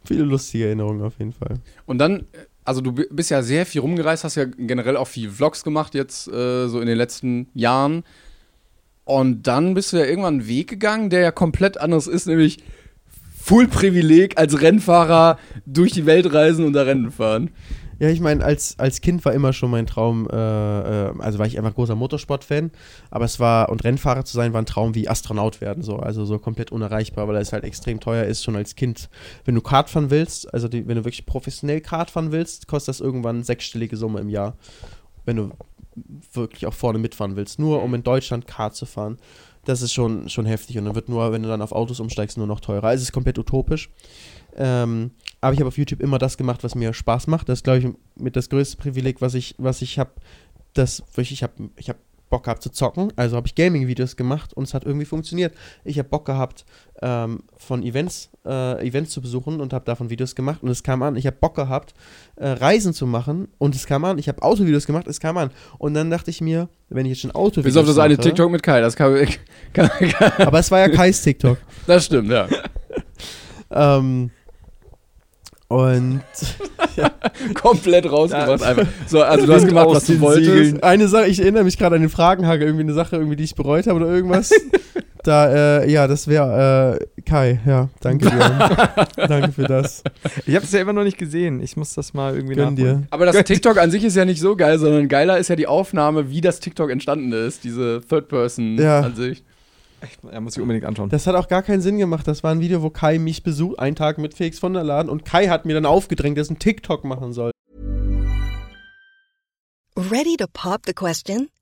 viele lustige Erinnerungen auf jeden Fall. Und dann, also du bi- bist ja sehr viel rumgereist, hast ja generell auch viel Vlogs gemacht jetzt äh, so in den letzten Jahren. Und dann bist du ja irgendwann einen Weg gegangen, der ja komplett anders ist, nämlich Full Privileg als Rennfahrer durch die Welt reisen und da Rennen fahren. Ja, ich meine, als, als Kind war immer schon mein Traum, äh, äh, also war ich einfach großer Motorsport-Fan, aber es war, und Rennfahrer zu sein, war ein Traum wie Astronaut werden, so, also so komplett unerreichbar, weil es halt extrem teuer ist, schon als Kind. Wenn du Kart fahren willst, also die, wenn du wirklich professionell Kart fahren willst, kostet das irgendwann sechsstellige Summe im Jahr. Wenn du wirklich auch vorne mitfahren willst, nur um in Deutschland Kart zu fahren. Das ist schon, schon heftig und dann wird nur, wenn du dann auf Autos umsteigst, nur noch teurer. Also es ist komplett utopisch. Ähm, aber ich habe auf YouTube immer das gemacht, was mir Spaß macht. Das ist, glaube ich, mit das größte Privileg, was ich, was ich habe. Das, ich habe ich hab Bock gehabt zu zocken. Also habe ich Gaming-Videos gemacht und es hat irgendwie funktioniert. Ich habe Bock gehabt, ähm, von Events, äh, Events zu besuchen und habe davon Videos gemacht und es kam an. Ich habe Bock gehabt, äh, Reisen zu machen und es kam an. Ich habe Autovideos gemacht, es kam an. Und dann dachte ich mir, wenn ich jetzt schon Autovideos Bis auf das eine mache, TikTok mit Kai, das kann, kann, kann Aber es war ja Kais TikTok. Das stimmt, ja. ähm, und Komplett rausgebracht einfach. So, also du hast gemacht, was du wolltest. Eine Sache, ich erinnere mich gerade an den Fragenhagel, irgendwie eine Sache, irgendwie, die ich bereut habe oder irgendwas. Da, äh, ja, das wäre äh, Kai, ja, danke dir. danke für das. Ich habe es ja immer noch nicht gesehen. Ich muss das mal irgendwie Gönn dir. nachholen. Aber das TikTok an sich ist ja nicht so geil, sondern geiler ist ja die Aufnahme, wie das TikTok entstanden ist, diese Third-Person-Ansicht. Ja, muss ich unbedingt anschauen. Das hat auch gar keinen Sinn gemacht. Das war ein Video, wo Kai mich besucht, einen Tag mit Felix von der Laden und Kai hat mir dann aufgedrängt, dass ich einen TikTok machen soll. Ready to pop the question?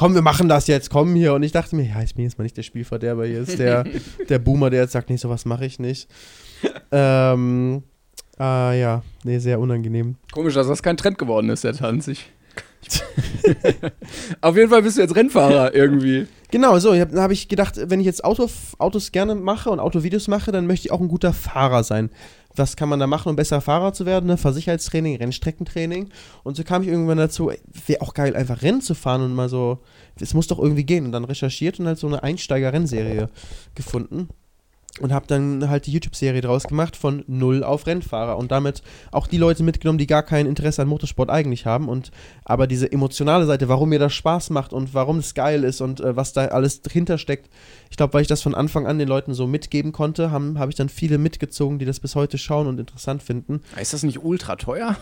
Komm, wir machen das jetzt, komm hier. Und ich dachte mir, ja, ich bin jetzt mal nicht der Spielverderber, hier ist der, der Boomer, der jetzt sagt, nee, sowas mache ich nicht. Ähm, ah ja, nee, sehr unangenehm. Komisch, dass das kein Trend geworden ist, der Tanz. Ich, Auf jeden Fall bist du jetzt Rennfahrer irgendwie. Genau, so, da habe ich gedacht, wenn ich jetzt Auto, Autos gerne mache und Autovideos mache, dann möchte ich auch ein guter Fahrer sein. Was kann man da machen, um besser Fahrer zu werden? Ne? Fahrsicherheitstraining, Rennstreckentraining. Und so kam ich irgendwann dazu, wäre auch geil, einfach Rennen zu fahren und mal so, es muss doch irgendwie gehen. Und dann recherchiert und halt so eine Einsteiger-Rennserie gefunden. Und habe dann halt die YouTube-Serie draus gemacht von Null auf Rennfahrer und damit auch die Leute mitgenommen, die gar kein Interesse an Motorsport eigentlich haben und aber diese emotionale Seite, warum mir das Spaß macht und warum es geil ist und äh, was da alles dahinter steckt. Ich glaube, weil ich das von Anfang an den Leuten so mitgeben konnte, habe hab ich dann viele mitgezogen, die das bis heute schauen und interessant finden. Ist das nicht ultra teuer?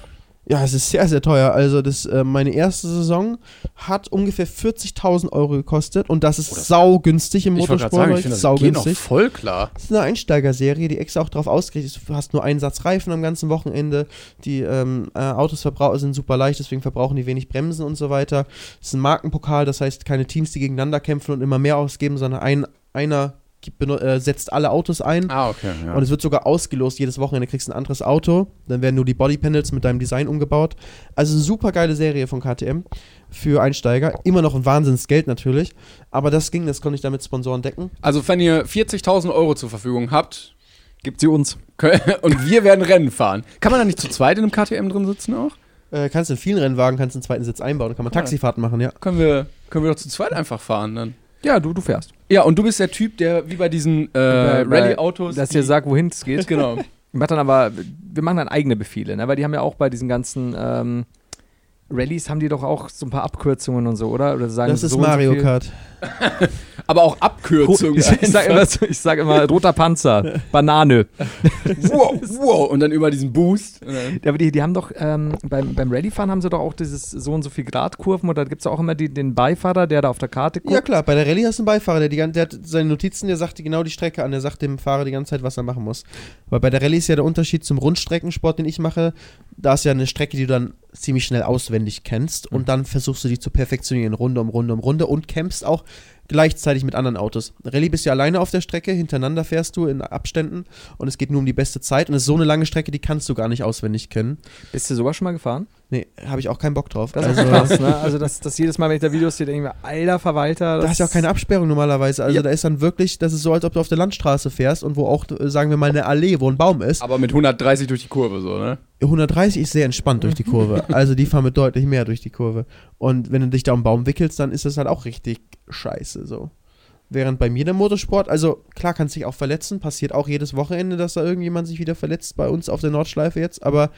Ja, es ist sehr, sehr teuer. Also das, äh, meine erste Saison hat ungefähr 40.000 Euro gekostet und das ist saugünstig im Ich wollte Motorsport. sagen, ich finde, das geht noch saugünstig. voll klar. Das ist eine Einsteigerserie, die extra auch darauf ausgerichtet ist. Du hast nur einen Satz Reifen am ganzen Wochenende. Die ähm, äh, Autos sind super leicht, deswegen verbrauchen die wenig Bremsen und so weiter. Es ist ein Markenpokal, das heißt keine Teams, die gegeneinander kämpfen und immer mehr ausgeben, sondern ein, einer äh, setzt alle Autos ein. Ah, okay. Ja. Und es wird sogar ausgelost. Jedes Wochenende kriegst du ein anderes Auto. Dann werden nur die Bodypanels mit deinem Design umgebaut. Also eine super geile Serie von KTM für Einsteiger. Immer noch ein Wahnsinnsgeld natürlich. Aber das ging, das konnte ich damit Sponsoren decken. Also, wenn ihr 40.000 Euro zur Verfügung habt Gibt sie uns. und wir werden Rennen fahren, kann man da nicht zu zweit in einem KTM drin sitzen auch? Äh, kannst in vielen Rennwagen kannst einen zweiten Sitz einbauen. Kann man Taxifahrten machen, ja. Können wir, können wir doch zu zweit einfach fahren dann. Ja, du, du fährst. Ja, und du bist der Typ, der wie bei diesen äh, Rallye-Autos. Dass dir sagt, wohin es geht. Genau. Wir machen dann aber, wir machen dann eigene Befehle, ne? weil die haben ja auch bei diesen ganzen, ähm, Rallyes haben die doch auch so ein paar Abkürzungen und so, oder? oder sagen Das ist so so Mario viel? Kart. Aber auch Abkürzungen. Ich, ich sag immer, so- ich sag immer roter Panzer, Banane. wow, wow. Und dann über diesen Boost. Ja, Aber die, die haben doch, ähm, beim, beim Rallyfahren haben sie doch auch dieses so und so viel Grad Kurven oder gibt es auch immer die, den Beifahrer, der da auf der Karte guckt? Ja klar, bei der Rallye hast du einen Beifahrer, der, die, der hat seine Notizen, der sagt dir genau die Strecke an, der sagt dem Fahrer die ganze Zeit, was er machen muss. Aber bei der Rallye ist ja der Unterschied zum Rundstreckensport, den ich mache, da ist ja eine Strecke, die du dann ziemlich schnell auswendig kennst und dann versuchst du die zu perfektionieren, Runde um Runde um Runde und kämpfst auch gleichzeitig mit anderen Autos. Rallye bist du alleine auf der Strecke, hintereinander fährst du in Abständen und es geht nur um die beste Zeit und es ist so eine lange Strecke, die kannst du gar nicht auswendig kennen. Bist du sowas schon mal gefahren? Nee, habe ich auch keinen Bock drauf. Das ist also, krass, ne? Also das, das jedes Mal, wenn ich da Videos sehe, denke ich mir, alter Verwalter. Da das hast du auch keine Absperrung normalerweise. Also Ja. da ist dann wirklich, das ist so, als ob du auf der Landstraße fährst und wo auch, sagen wir mal, eine Allee, wo ein Baum ist. Aber mit 130 durch die Kurve, so, ne? 130 ist sehr entspannt durch die Kurve. Also die fahren mit deutlich mehr durch die Kurve. Und wenn du dich da um den Baum wickelst, dann ist das halt auch richtig scheiße so. Während bei mir der Motorsport, also klar kannst du dich auch verletzen, passiert auch jedes Wochenende, dass da irgendjemand sich wieder verletzt bei uns auf der Nordschleife jetzt, aber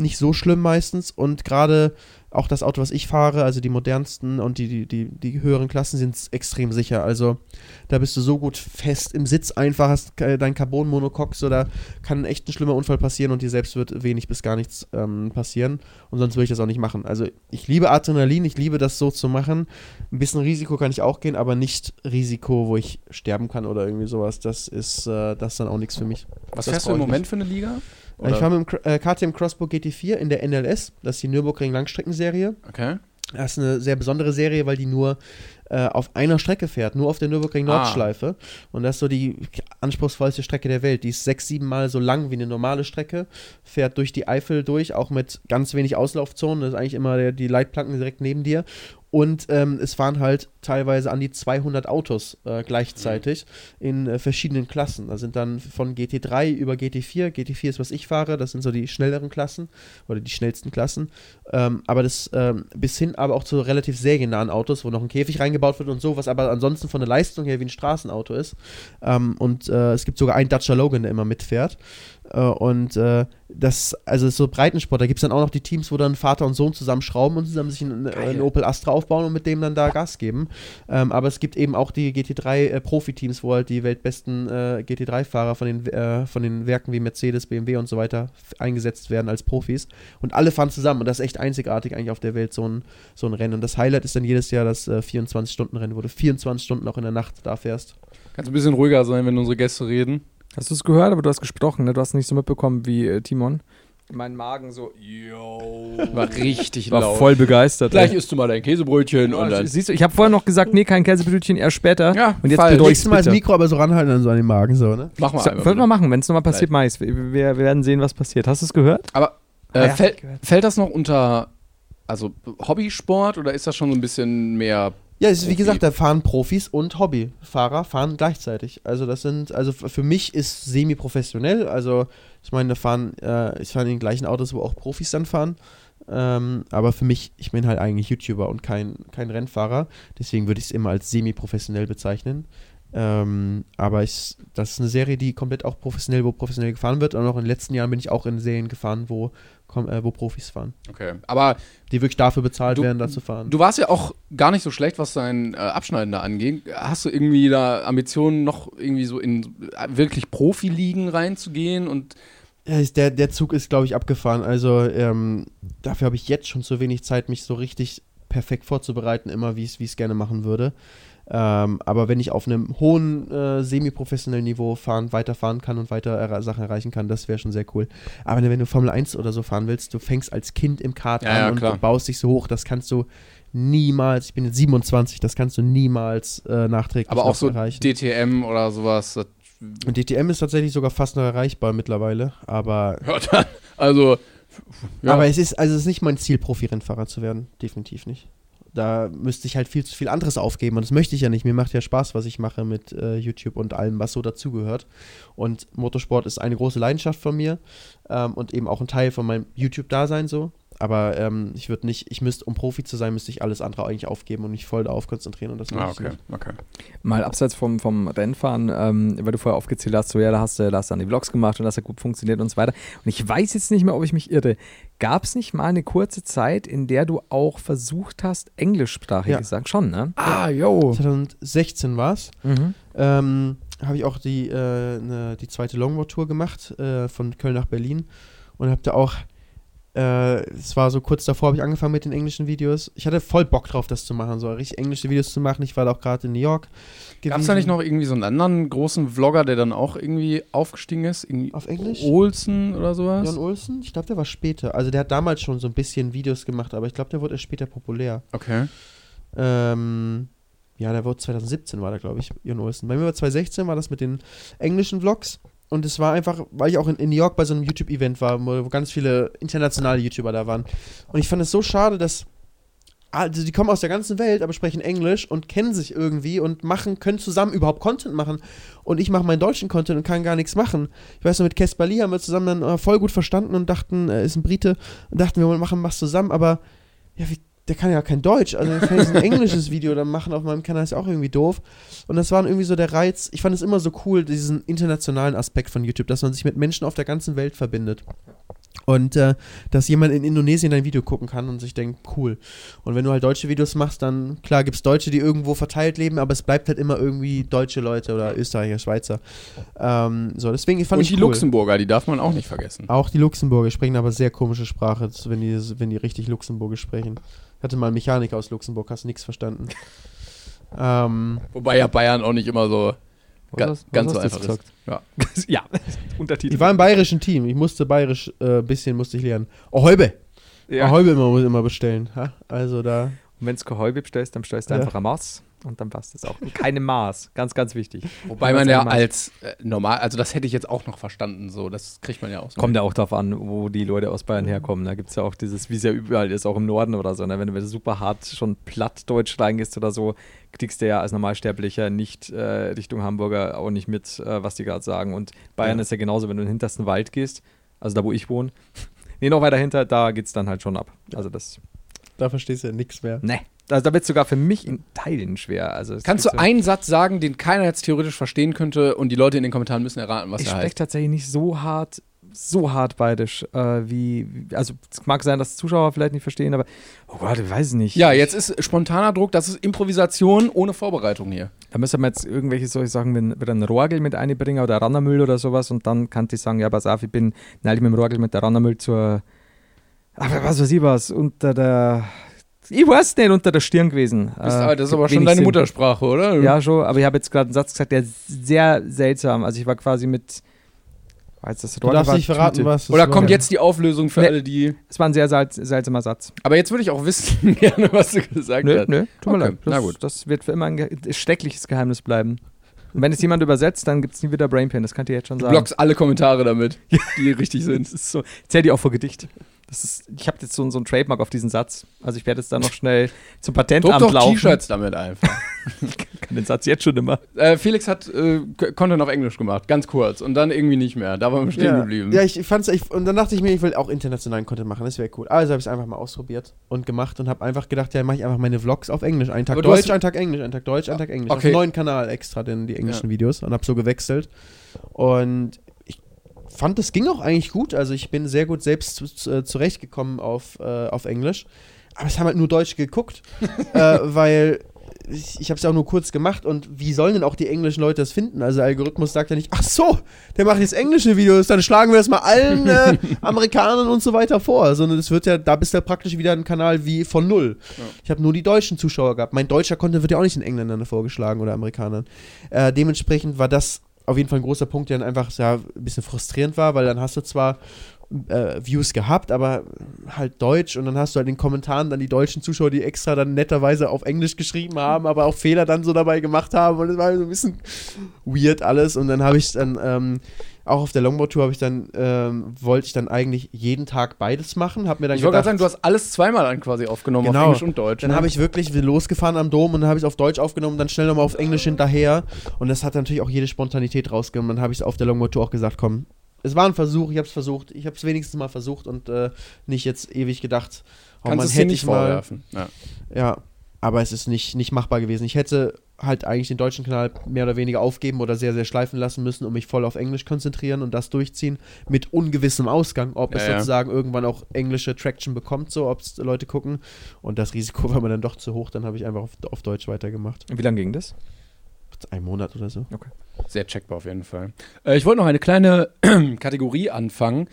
nicht so schlimm meistens und gerade auch das Auto, was ich fahre, also die modernsten und die, die, die, die höheren Klassen sind extrem sicher. Also da bist du so gut fest im Sitz einfach, hast dein Carbon-Monocoque, so da kann echt ein schlimmer Unfall passieren und dir selbst wird wenig bis gar nichts ähm, passieren und sonst würde ich das auch nicht machen. Also ich liebe Adrenalin, ich liebe das so zu machen. Ein bisschen Risiko kann ich auch gehen, aber nicht Risiko, wo ich sterben kann oder irgendwie sowas. Das ist, äh, das dann auch nichts für mich. Was Das fährst du im Moment für eine Liga? Ich fahre mit dem äh, KTM Crossbow GT4 in der NLS, das ist die Nürburgring Langstreckenserie. Okay. Das ist eine sehr besondere Serie, weil die nur äh, auf einer Strecke fährt, nur auf der Nürburgring Ah. Nordschleife. Und das ist so die anspruchsvollste Strecke der Welt. Die ist sechs, sieben Mal so lang wie eine normale Strecke, fährt durch die Eifel durch, auch mit ganz wenig Auslaufzonen. Das ist eigentlich immer der, die Leitplanken direkt neben dir. Und ähm, es fahren halt teilweise an die 200 Autos äh, gleichzeitig in äh, verschiedenen Klassen. Da sind dann von GT3 über GT4. GT4 ist, was ich fahre. Das sind so die schnelleren Klassen oder die schnellsten Klassen. Ähm, aber das ähm, bis hin aber auch zu relativ seriennahen Autos, wo noch ein Käfig reingebaut wird und so, was aber ansonsten von der Leistung her wie ein Straßenauto ist. Ähm, und äh, es gibt sogar einen Dacia Logan, der immer mitfährt. Äh, und äh, das, also so Breitensport, da gibt es dann auch noch die Teams, wo dann Vater und Sohn zusammenschrauben und zusammen sich einen, äh, einen Opel Astra aufbauen und mit dem dann da Gas geben. Ähm, aber es gibt eben auch die GT3 äh, Profiteams, wo halt die weltbesten äh, GT3-Fahrer von den, äh, von den Werken wie Mercedes, BMW und so weiter eingesetzt werden als Profis. Und alle fahren zusammen und das ist echt einzigartig eigentlich auf der Welt, so ein, so ein Rennen. Und das Highlight ist dann jedes Jahr das äh, 24-Stunden-Rennen, wo du 24 Stunden auch in der Nacht da fährst. Kannst du ein bisschen ruhiger sein, wenn unsere Gäste reden? Hast du es gehört, aber du hast gesprochen, ne? Du hast nicht so mitbekommen wie äh, Timon. Mein Magen so, yo. War richtig War laut. voll begeistert. Gleich ey. isst du mal dein Käsebrötchen und dann. Siehst du, ich habe vorher noch gesagt, nee, kein Käsebrötchen, erst später. Ja, und jetzt bedeutet Nächstes Mal das Mikro aber so ranhalten dann so an den Magen, so, ne? Mach mal So, einfach. Wollen wir machen, wenn es nochmal passiert, mach ich's. Wir, wir, werden sehen, was passiert. Hast du es gehört? Aber Ah, äh, ja, fällt, gehört. fällt das noch unter also Hobbysport oder ist das schon so ein bisschen mehr? Ja, es ist wie gesagt, da fahren Profis und Hobbyfahrer fahren gleichzeitig. Also das sind, also für mich ist semi-professionell. Also ich meine, da fahren, äh, ich fahre in den gleichen Autos, wo auch Profis dann fahren. Ähm, aber für mich, ich bin halt eigentlich YouTuber und kein, kein Rennfahrer. Deswegen würde ich es immer als semi-professionell bezeichnen. Ähm, aber ich, das ist eine Serie, die komplett auch professionell, wo professionell gefahren wird. Und auch in den letzten Jahren bin ich auch in Serien gefahren, wo, wo Profis fahren. Okay. Aber Die wirklich dafür bezahlt Du- werden, da zu fahren. du warst ja auch gar nicht so schlecht, was dein äh, Abschneiden da angeht. Hast du irgendwie da Ambitionen, noch irgendwie so in äh, wirklich Profiligen reinzugehen und der, der Zug ist, glaube ich, abgefahren. Also ähm, dafür habe ich jetzt schon zu wenig Zeit, mich so richtig perfekt vorzubereiten, immer wie ich es gerne machen würde. Ähm, aber wenn ich auf einem hohen äh, semi-professionellen Niveau fahren, weiterfahren kann und weiter erre Sachen erreichen kann, das wäre schon sehr cool. Aber wenn du Formel 1 oder so fahren willst, du fängst als Kind im Kart Ja, an ja, und du baust dich so hoch, das kannst du niemals, ich bin jetzt 27, das kannst du niemals äh, nachträglich aber auch so erreichen. DTM oder sowas. Und DTM ist tatsächlich sogar fast noch erreichbar mittlerweile, aber ja, dann, also ja. Aber es ist, also es ist nicht mein Ziel, Profi-Rennfahrer zu werden. Definitiv nicht. Da müsste ich halt viel zu viel anderes aufgeben und das möchte ich ja nicht. Mir macht ja Spaß, was ich mache mit äh, YouTube und allem, was so dazugehört. Und Motorsport ist eine große Leidenschaft von mir ähm, und eben auch ein Teil von meinem YouTube-Dasein so. Aber ähm, ich würde nicht, ich müsste, um Profi zu sein, müsste ich alles andere eigentlich aufgeben und mich voll darauf konzentrieren und das Ah, okay, okay. Mal abseits vom, vom Rennfahren, ähm, weil du vorher aufgezählt hast, so ja, da hast du, da hast du dann die Vlogs gemacht und das hat gut funktioniert und so weiter. Und ich weiß jetzt nicht mehr, ob ich mich irre. Gab es nicht mal eine kurze Zeit, in der du auch versucht hast, englischsprachig Ja. gesagt? Schon, ne? Ah, yo. 2016 war es. Mhm. ähm, habe ich auch die, äh, ne, die zweite Longboard-Tour gemacht, äh, von Köln nach Berlin. Und habe da auch, äh, es war so kurz davor, habe ich angefangen mit den englischen Videos. Ich hatte voll Bock drauf, das zu machen, so richtig englische Videos zu machen. Ich war da auch gerade in New York. Gab es da nicht noch irgendwie so einen anderen großen Vlogger, der dann auch irgendwie aufgestiegen ist? Irgendwie Auf Englisch? Olsen oder sowas? Jon Olsen? Ich glaube, der war später. Also der hat damals schon so ein bisschen Videos gemacht, aber ich glaube, der wurde erst später populär. Okay. Ähm, ja, der wurde 2017 war der, glaube ich, Jon Olsen. Bei mir war 2016 war das mit den englischen Vlogs. Und es war einfach, weil ich auch in, in New York bei so einem YouTube-Event war, wo, ganz viele internationale YouTuber da waren. Und ich fand es so schade, dass also die kommen aus der ganzen Welt, aber sprechen Englisch und kennen sich irgendwie und machen, können zusammen überhaupt Content machen. Und ich mache meinen deutschen Content und kann gar nichts machen. Ich weiß noch, mit Kesper Lee haben wir zusammen dann äh, voll gut verstanden und dachten, er ist ein Brite und dachten, wir machen was zusammen, aber ja, wie, der kann ja kein Deutsch. Also wenn ich ein englisches Video dann machen auf meinem Kanal ist ja auch irgendwie doof. Und das war irgendwie so der Reiz. Ich fand es immer so cool, diesen internationalen Aspekt von YouTube, dass man sich mit Menschen auf der ganzen Welt verbindet. Und äh, dass jemand in Indonesien dein Video gucken kann und sich denkt, cool. Und wenn du halt deutsche Videos machst, dann, klar, gibt es Deutsche, die irgendwo verteilt leben, aber es bleibt halt immer irgendwie deutsche Leute oder Österreicher, Schweizer. Ähm, so, deswegen fand Und ich die cool. Luxemburger, die darf man auch nicht vergessen. Auch die Luxemburger sprechen aber sehr komische Sprache, wenn die, wenn die richtig Luxemburgisch sprechen. Ich hatte mal einen Mechaniker aus Luxemburg, hast nichts verstanden. ähm, Wobei ja Bayern auch nicht immer so ga, Was- was ganz so einfach ist. Ja. ja, Untertitel. ich war im bayerischen Team, ich musste bayerisch ein äh, bisschen musste ich lernen. Oh, Häube! ja. Oh, Häube immer, immer bestellen. Ha? Also da. Und wenn du Gehäube bestellst, dann bestellst du Ja. einfach ein Maß und dann passt es auch. Und keine Maß, ganz, ganz wichtig. Wobei man ja als äh, normal, also das hätte ich jetzt auch noch verstanden, so, das kriegt man ja auch so. Kommt ja auch darauf an, wo die Leute aus Bayern herkommen. Da gibt es ja auch dieses, wie es ja überall ist, auch im Norden oder so. Ne? Wenn du super hart schon Plattdeutsch reingehst oder so, kriegst du ja als Normalsterblicher nicht äh, Richtung Hamburger auch nicht mit, äh, was die gerade sagen. Und Bayern Ja. ist ja genauso, wenn du in den hintersten Wald gehst, also da, wo ich wohne, nee, noch weiter hinter, da geht es dann halt schon ab. Also das, Da verstehst du ja nichts mehr. ne. Also da wird es sogar für mich in Teilen schwer. Also Kannst du einen Satz sagen, den keiner jetzt theoretisch verstehen könnte und die Leute in den Kommentaren müssen erraten, was ich er spreche heißt? tatsächlich nicht so hart, so hart bayerisch, äh, wie, wie, also es mag sein, dass Zuschauer vielleicht nicht verstehen, aber oh Gott, ich weiß es nicht. Ja, jetzt ist spontaner Druck, das ist Improvisation ohne Vorbereitung hier. Da müsste man jetzt irgendwelche solche Sachen wie wieder einen Rohrgel mit einbringen oder Rannermüll oder sowas und dann kann ich sagen, ja, pass auf, ich bin neulich mit dem Rohrgel mit der Rannermüll zur, aber was weiß ich was, unter der, ich weiß nicht, unter der Stirn gewesen. Bist, Äh, das ist aber schon deine Sinn. Muttersprache, oder? Ja, schon, aber ich habe jetzt gerade einen Satz gesagt, der ist sehr seltsam. Also ich war quasi mit, jetzt das Du darfst war nicht verraten, Tüte. was Oder war. kommt jetzt die Auflösung für Nee. alle, die. Es war ein sehr salz, seltsamer Satz. Aber jetzt würde ich auch wissen, gerne, was du gesagt Nö, hast. nö, tut mir Okay, leid. Das, na gut. Das wird für immer ein ge schreckliches Geheimnis bleiben. Und wenn es jemand übersetzt, dann gibt es nie wieder Brainpain, das kann ich dir jetzt schon Du sagen. blockst alle Kommentare damit, die richtig sind. Das ist so, zähl die auch vor Gedicht. Das ist, ich habe jetzt so, so ein Trademark auf diesen Satz. Also ich werde jetzt da noch schnell zum Druck Patentamt doch laufen. T-Shirts damit einfach. kann den Satz jetzt schon immer. äh, Felix hat äh, Content auf Englisch gemacht, ganz kurz. Und dann irgendwie nicht mehr. Da waren wir stehen ja. geblieben. Ja, ich fand's, ich, und dann dachte ich mir, ich will auch internationalen Content machen, das wäre cool. Also habe ich es einfach mal ausprobiert und gemacht und habe einfach gedacht, ja, mache ich einfach meine Vlogs auf Englisch. Einen Tag Aber Deutsch, einen Tag Englisch, einen Tag Deutsch, einen Tag Englisch. Auf Okay. einem neuen Kanal extra, denn die englischen Ja. Videos und habe so gewechselt. Und ich fand, es ging auch eigentlich gut. Also ich bin sehr gut selbst zu, zu, äh, zurechtgekommen auf, äh, auf Englisch. Aber es haben halt nur Deutsche geguckt, äh, weil ich, ich habe es ja auch nur kurz gemacht und wie sollen denn auch die englischen Leute das finden? Also der Algorithmus sagt ja nicht, ach so, der macht jetzt englische Videos, dann schlagen wir das mal allen äh, Amerikanern und so weiter vor. Sondern es wird ja, da bist du ja praktisch wieder ein Kanal wie von null. Ich habe nur die deutschen Zuschauer gehabt. Mein deutscher Content wird ja auch nicht den Engländern vorgeschlagen oder Amerikanern. Äh, dementsprechend war das auf jeden Fall ein großer Punkt, der dann einfach ja, ein bisschen frustrierend war, weil dann hast du zwar äh, Views gehabt, aber halt Deutsch und dann hast du halt in den Kommentaren dann die deutschen Zuschauer, die extra dann netterweise auf Englisch geschrieben haben, aber auch Fehler dann so dabei gemacht haben und es war so ein bisschen weird alles und dann habe ich dann ähm, auch auf der Longboard-Tour habe ich dann ähm, wollte ich dann eigentlich jeden Tag beides machen, habe mir dann ich wollte gerade sagen, du hast alles zweimal an quasi aufgenommen, Genau. auf Englisch und Deutsch. dann ne? habe ich wirklich losgefahren am Dom und dann habe ich es auf Deutsch aufgenommen, dann schnell nochmal auf Englisch hinterher. Und das hat natürlich auch jede Spontanität rausgenommen. Dann habe ich es auf der Longboard Tour auch gesagt, komm, es war ein Versuch, ich habe es versucht, ich habe es wenigstens mal versucht und äh, nicht jetzt ewig gedacht, oh, Kannst man es hätte nicht ich mal, vorwerfen. Ja. ja, aber es ist nicht, nicht machbar gewesen. Ich hätte halt eigentlich den deutschen Kanal mehr oder weniger aufgeben oder sehr, sehr schleifen lassen müssen und mich voll auf Englisch konzentrieren und das durchziehen mit ungewissem Ausgang, ob es Ja, ja. sozusagen irgendwann auch englische Traction bekommt, so ob es Leute gucken. Und das Risiko war mir dann doch zu hoch, dann habe ich einfach auf, auf Deutsch weitergemacht. Wie lange ging das? Ein Monat oder so. Sehr checkbar auf jeden Fall. Äh, ich wollte noch eine kleine Kategorie anfangen.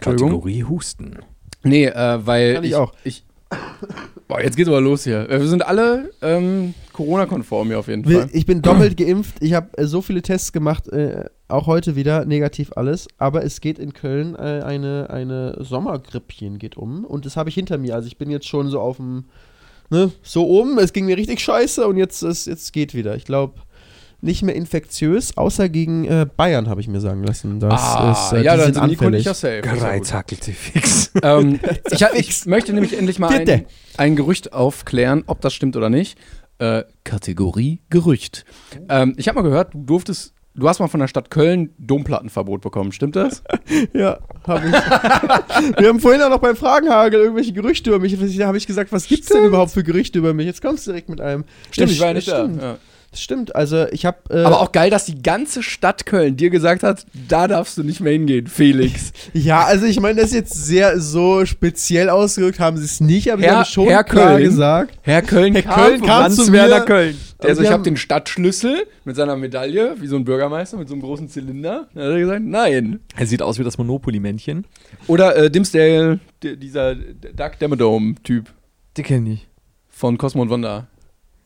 Kategorie Husten. Nee, äh, weil. Kann ich auch. Ich, boah, jetzt geht's aber los hier. Äh, Wir sind alle ähm, Corona-konform hier auf jeden Fall. Ich bin doppelt geimpft. Ich habe äh, so viele Tests gemacht, äh, auch heute wieder, negativ alles. Aber es geht in Köln äh, eine, eine Sommergrippchen geht um. Und das habe ich hinter mir. Also ich bin jetzt schon so auf dem, ne, so oben. Es ging mir richtig scheiße und jetzt, ist, jetzt geht wieder. Ich glaube, nicht mehr infektiös, außer gegen äh, Bayern, habe ich mir sagen lassen. Das ah, ist, äh, ja, dann sind ich anfällig. ja safe. Ist ja gut. Gereizhackelte fix. ähm, ich, hab- ich möchte nämlich endlich mal ein, ein Gerücht aufklären, ob das stimmt oder nicht. Äh, Kategorie Gerücht. Ähm, ich habe mal gehört, du durftest, du hast mal von der Stadt Köln Domplattenverbot bekommen, stimmt das? Ja, habe ich. Wir haben vorhin auch noch beim Fragenhagel irgendwelche Gerüchte über mich. Da habe ich gesagt, was gibt's denn überhaupt für Gerüchte über mich? Jetzt kommst du direkt mit einem. Stimmt, Das ich war ja nicht da. stimmt. Ja. Das stimmt. Also ich habe. Äh, Aber auch geil, dass die ganze Stadt Köln dir gesagt hat, da darfst du nicht mehr hingehen, Felix. Ja, also ich meine, das ist jetzt sehr so speziell ausgedrückt, haben sie es nicht, aber sie Herr- haben schon Herr klar Köln. gesagt. Herr Köln Herr kam, Köln kam zu mir. Werder Köln. Der so, wir ich habe den Stadtschlüssel mit seiner Medaille, wie so ein Bürgermeister mit so einem großen Zylinder. Dann hat er gesagt, nein. Er sieht aus wie das Monopoly-Männchen. Oder äh, Dimsdale, dieser Doug Demodome-Typ Die kenne ich. von Cosmo und Wanda.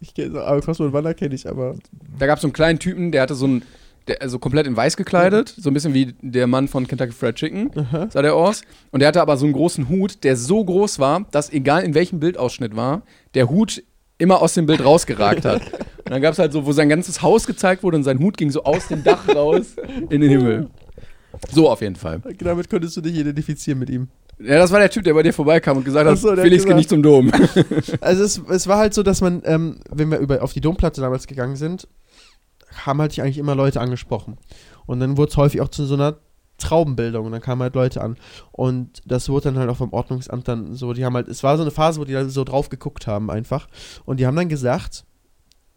Ich kenne so, aber Cosmo und Wander kenne ich, aber. Da gab es so einen kleinen Typen, der hatte so ein, der, also komplett in weiß gekleidet, so ein bisschen wie der Mann von Kentucky Fried Chicken, sah der aus. Und der hatte aber so einen großen Hut, der so groß war, dass egal in welchem Bildausschnitt war, der Hut immer aus dem Bild rausgeragt hat. Und dann gab es halt so, wo sein ganzes Haus gezeigt wurde und sein Hut ging so aus dem Dach raus in den Himmel. So auf jeden Fall. Damit konntest du dich identifizieren mit ihm. Ja, das war der Typ, der bei dir vorbeikam und gesagt hat, so, Felix, hat geh nicht zum Dom. Also es, es war halt so, dass man, ähm, wenn wir über, auf die Domplatte damals gegangen sind, haben halt eigentlich immer Leute angesprochen. Und dann wurde es häufig auch zu so einer Traubenbildung und dann kamen halt Leute an. Und das wurde dann halt auch vom Ordnungsamt dann so, die haben halt, es war so eine Phase, wo die da so drauf geguckt haben einfach. Und die haben dann gesagt,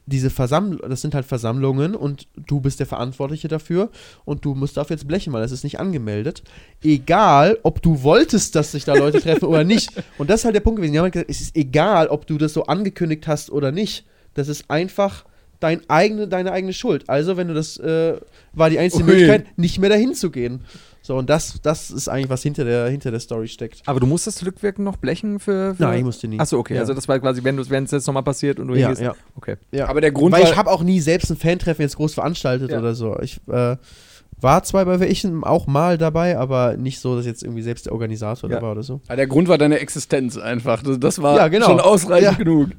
diese Versammlung, das sind halt Versammlungen und du bist der Verantwortliche dafür und du musst dafür jetzt blechen, weil das ist nicht angemeldet. Egal, ob du wolltest, dass sich da Leute treffen oder nicht. Und das ist halt der Punkt gewesen. Die haben halt gesagt, es ist egal, ob du das so angekündigt hast oder nicht. Das ist einfach dein eigene, deine eigene Schuld. Also, wenn du das, äh, war die einzige Ui. Möglichkeit, nicht mehr dahin zu gehen. So, und das, das ist eigentlich, was hinter der, hinter der Story steckt. Aber du musstest rückwirkend noch blechen für. für Nein, ich musste nie. Achso, okay. Ja. Also das war quasi, wenn es jetzt nochmal passiert und du Ja, hingehst. ja. Okay. Ja. Aber der Grund Weil war, ich habe auch nie selbst ein Fantreffen jetzt groß veranstaltet Ja. oder so. Ich äh, war zwar bei welchen auch mal dabei, aber nicht so, dass jetzt irgendwie selbst der Organisator Ja. da war oder so. Ja, der Grund war deine Existenz einfach. Das, das war Ja, genau. schon ausreichend Ja. genug.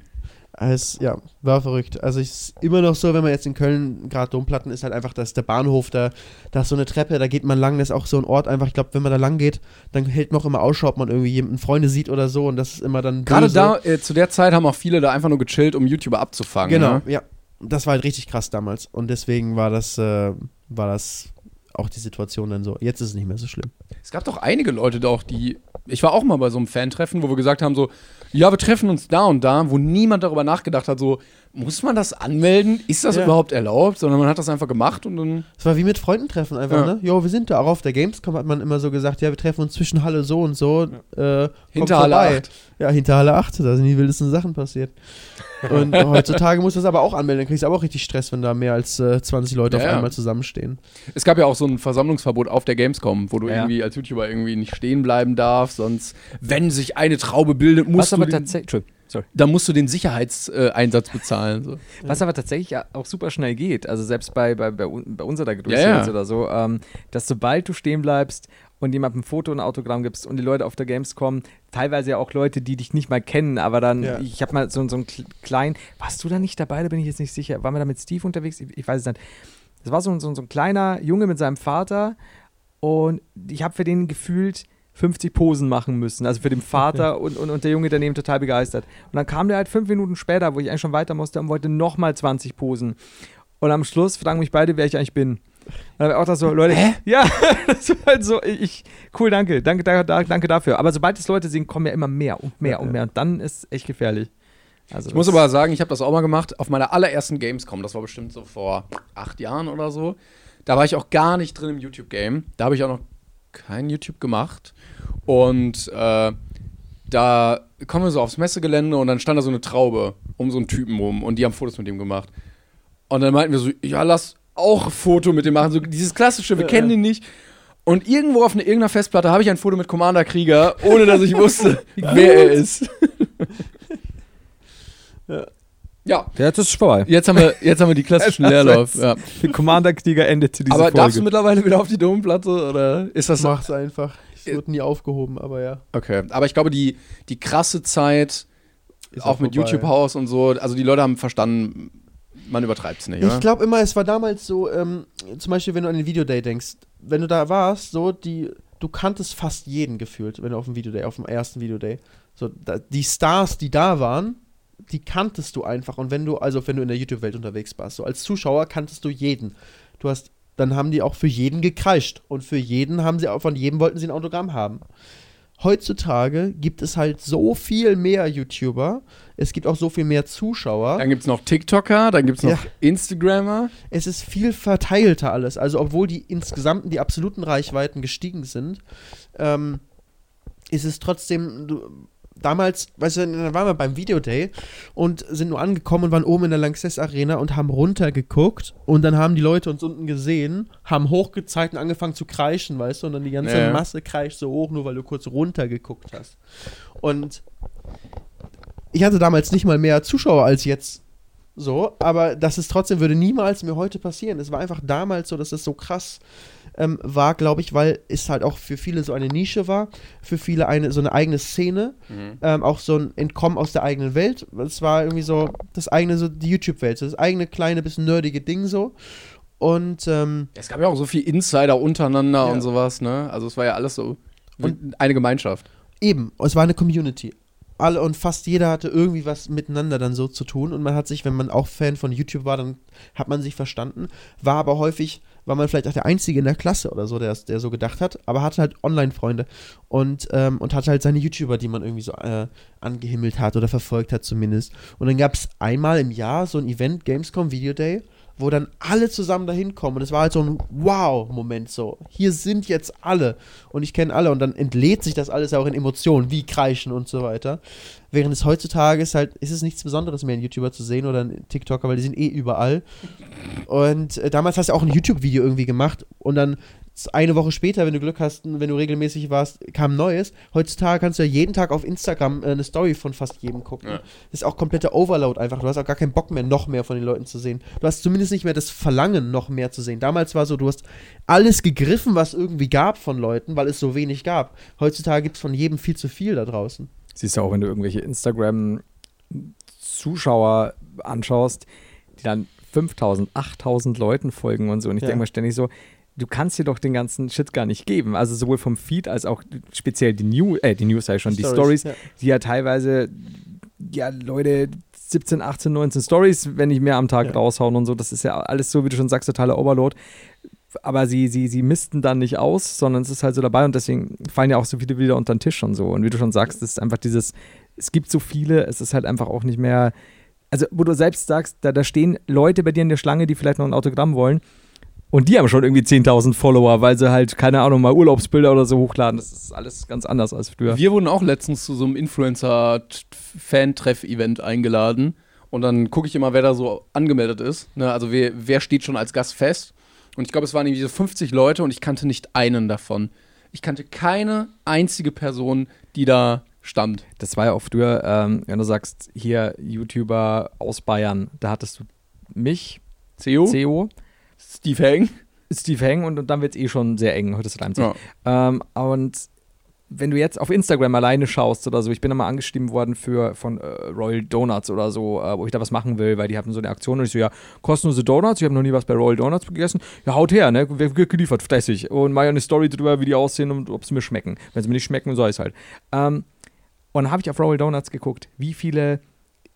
Es, ja, war verrückt. Also es ist immer noch so, wenn man jetzt in Köln gerade Domplatten ist, halt einfach, das ist der Bahnhof, da, da ist so eine Treppe, da geht man lang, das ist auch so ein Ort einfach, ich glaube, wenn man da lang geht, dann hält man auch immer Ausschau, ob man irgendwie jemanden Freunde sieht oder so und das ist immer dann Gerade böse. da, äh, zu der Zeit haben auch viele da einfach nur gechillt, um YouTuber abzufangen. Genau, Ne? ja. Das war halt richtig krass damals und deswegen war das, äh, war das auch die Situation dann so. Jetzt ist es nicht mehr so schlimm. Es gab doch einige Leute da auch, die. Ich war auch mal bei so einem Fan-Treffen, wo wir gesagt haben: so, ja, wir treffen uns da und da, wo niemand darüber nachgedacht hat, so, muss man das anmelden? Ist das Ja. überhaupt erlaubt? Sondern man hat das einfach gemacht und dann. Es war wie mit Freunden treffen einfach, Ja. ne? Jo, wir sind da. Auch auf der Gamescom hat man immer so gesagt, ja, wir treffen uns zwischen Halle so und so. Äh, kommt Hinter Halle vorbei. 8. Ja, hinter Halle 8, da sind die wildesten Sachen passiert. Und heutzutage musst du das aber auch anmelden, dann kriegst du aber auch richtig Stress, wenn da mehr als äh, 20 Leute Ja, auf einmal zusammenstehen. Es gab ja auch so ein Versammlungsverbot auf der Gamescom, wo du Ja. irgendwie als YouTuber irgendwie nicht stehen bleiben darfst, sonst, wenn sich eine Traube bildet, musst Was du aber den, tatsächlich. Sorry. dann musst du den Sicherheitseinsatz bezahlen. So. Was aber tatsächlich ja auch super schnell geht, also selbst bei, bei, bei, bei unserer Ja, ja. oder so, ähm, dass sobald du stehen bleibst und jemandem ein Foto und ein Autogramm gibst und die Leute auf der Gamescom, teilweise ja auch Leute, die dich nicht mal kennen, aber dann, Ja. ich habe mal so, so einen kl- kleinen, warst du da nicht dabei, da bin ich jetzt nicht sicher, waren wir da mit Steve unterwegs? Ich, ich weiß es nicht. Das war so, ein- so, ein- so ein kleiner Junge mit seinem Vater und ich habe für den gefühlt 50 Posen machen müssen, also für den Vater und, und, und der Junge daneben total begeistert. Und dann kam der halt fünf Minuten später, wo ich eigentlich schon weiter musste und wollte nochmal 20 Posen. Und am Schluss fragen mich beide, wer ich eigentlich bin. Dann auch das so, Leute, ja, das war halt so, ich, cool, danke, danke, danke, danke dafür. Aber sobald es Leute sehen, kommen ja immer mehr und mehr und mehr und dann ist echt gefährlich. Also Ich muss aber sagen, ich habe das auch mal gemacht auf meiner allerersten Gamescom. Das war bestimmt so vor acht Jahren oder so. Da war ich auch gar nicht drin im YouTube-Game. Da habe ich auch noch kein YouTube gemacht. Und äh, da kommen wir so aufs Messegelände und dann stand da so eine Traube um so einen Typen rum und die haben Fotos mit dem gemacht. Und dann meinten wir so, ja, lass auch ein Foto mit dem machen. So dieses klassische, wir kennen ihn nicht. Und irgendwo auf eine, irgendeiner Festplatte habe ich ein Foto mit Commander Krieger, ohne dass ich wusste, wer er ist. ja. Ja, jetzt ist es vorbei. Jetzt haben wir, jetzt haben wir die klassischen Leerlauf. Ja. Der Commander-Krieger endete diese Aber Folge. darfst du mittlerweile wieder auf die Domplatte oder ist das Mach's einfach. Es wird nie aufgehoben, aber ja. Okay, aber ich glaube, die, die krasse Zeit, Ist auch mit vorbei. YouTube-Haus und so, also die Leute haben verstanden, man übertreibt es nicht, oder? Ich glaube immer, es war damals so, ähm, zum Beispiel, wenn du an den Videoday denkst, wenn du da warst, so, die, du kanntest fast jeden gefühlt, wenn du auf dem Videoday, auf dem ersten Videoday. So, da, die Stars, die da waren, die kanntest du einfach. Und wenn du, also wenn du in der YouTube-Welt unterwegs warst, so als Zuschauer kanntest du jeden. Du hast, dann haben die auch für jeden gekreischt. Und für jeden haben sie auch, von jedem wollten sie ein Autogramm haben. Heutzutage gibt es halt so viel mehr YouTuber. Es gibt auch so viel mehr Zuschauer. Dann gibt es noch TikToker, dann gibt es noch Ja. Instagrammer. es ist viel verteilter alles. Also obwohl die insgesamt die absoluten Reichweiten gestiegen sind, ähm, ist es trotzdem. Du, damals, weißt du, dann waren wir beim Videoday und sind nur angekommen und waren oben in der Lanxess Arena und haben runtergeguckt und dann haben die Leute uns unten gesehen, haben hochgezeigt und angefangen zu kreischen, weißt du, und dann die ganze Ja. Masse kreischt so hoch, nur weil du kurz runtergeguckt hast. Und ich hatte damals nicht mal mehr Zuschauer als jetzt so, aber das ist trotzdem, würde niemals mir heute passieren. Es war einfach damals so, dass es so krass ähm, war, glaube ich, weil es halt auch für viele so eine Nische war, für viele eine so eine eigene Szene, ähm, auch so ein Entkommen aus der eigenen Welt. Es war irgendwie so das eigene, so die YouTube-Welt, so das eigene kleine, bisschen nerdige Ding so. Und ähm, Es gab ja auch so viel Insider untereinander Ja. und sowas, ne? Also es war ja alles so und eine Gemeinschaft. Eben, es war eine Community. Alle und fast jeder hatte irgendwie was miteinander dann so zu tun und man hat sich, wenn man auch Fan von YouTube war, dann hat man sich verstanden. War aber häufig, war man vielleicht auch der Einzige in der Klasse oder so, der, der so gedacht hat, aber hatte halt Online-Freunde und, ähm, und hatte halt seine YouTuber, die man irgendwie so äh, angehimmelt hat oder verfolgt hat zumindest. Und dann gab es einmal im Jahr so ein Event, Gamescom Video Day, wo dann alle zusammen dahin kommen und es war halt so ein Wow-Moment so. Hier sind jetzt alle und ich kenne alle und dann entlädt sich das alles auch in Emotionen, wie Kreischen und so weiter. Während es heutzutage ist halt, ist es nichts Besonderes mehr, einen YouTuber zu sehen oder einen TikToker, weil die sind eh überall. Und äh, damals hast du auch ein YouTube-Video irgendwie gemacht und dann eine Woche später, wenn du Glück hast, wenn du regelmäßig warst, kam Neues. Heutzutage kannst du ja jeden Tag auf Instagram äh, eine Story von fast jedem gucken. Ja. Das ist auch kompletter Overload einfach. Du hast auch gar keinen Bock mehr, noch mehr von den Leuten zu sehen. Du hast zumindest nicht mehr das Verlangen, noch mehr zu sehen. Damals war so, du hast alles gegriffen, was irgendwie gab von Leuten, weil es so wenig gab. Heutzutage gibt es von jedem viel zu viel da draußen. Siehst du auch, wenn du irgendwelche Instagram-Zuschauer anschaust, die dann 5000, 8000 Leuten folgen und so. Und ich Ja. denke mir ständig so, du kannst dir doch den ganzen Shit gar nicht geben. Also sowohl vom Feed als auch speziell die News, äh, die News sei schon, die Stories, Stories, ja. die ja teilweise, ja, Leute, 17, 18, 19 Stories, wenn nicht mehr am Tag Ja. raushauen und so. Das ist ja alles so, wie du schon sagst, totaler Overload. Aber sie, sie, sie missten dann nicht aus, sondern es ist halt so dabei und deswegen fallen ja auch so viele wieder unter den Tisch und so. Und wie du schon sagst, es ist einfach dieses, es gibt so viele, es ist halt einfach auch nicht mehr, also wo du selbst sagst, da, da stehen Leute bei dir in der Schlange, die vielleicht noch ein Autogramm wollen und die haben schon irgendwie 10.000 Follower, weil sie halt, keine Ahnung, mal Urlaubsbilder oder so hochladen. Das ist alles ganz anders als früher. Wir wurden auch letztens zu so einem Influencer-Fan-Treff-Event eingeladen. Und dann gucke ich immer, wer da so angemeldet ist. Ne? Also wer, wer steht schon als Gast fest. Und ich glaube, es waren irgendwie so 50 Leute und ich kannte nicht einen davon. Ich kannte keine einzige Person, die da stand. Das war ja auch früher, ähm, wenn du sagst, hier YouTuber aus Bayern, da hattest du mich, CEO? CEO, Steve Hang? Steve Hang und, und dann wird es eh schon sehr eng, heute ist es Ja. Ähm, und wenn du jetzt auf Instagram alleine schaust oder so, ich bin da mal angeschrieben worden für von äh, Royal Donuts oder so, äh, wo ich da was machen will, weil die haben so eine Aktion und ich so, ja, kostenlose Donuts, ich habe noch nie was bei Royal Donuts gegessen. Ja, haut her, ne? Wird geliefert, fressig. Und mal eine Story drüber, wie die aussehen und ob sie mir schmecken. Wenn sie mir nicht schmecken, so ist halt. Ähm, und dann habe ich auf Royal Donuts geguckt, wie viele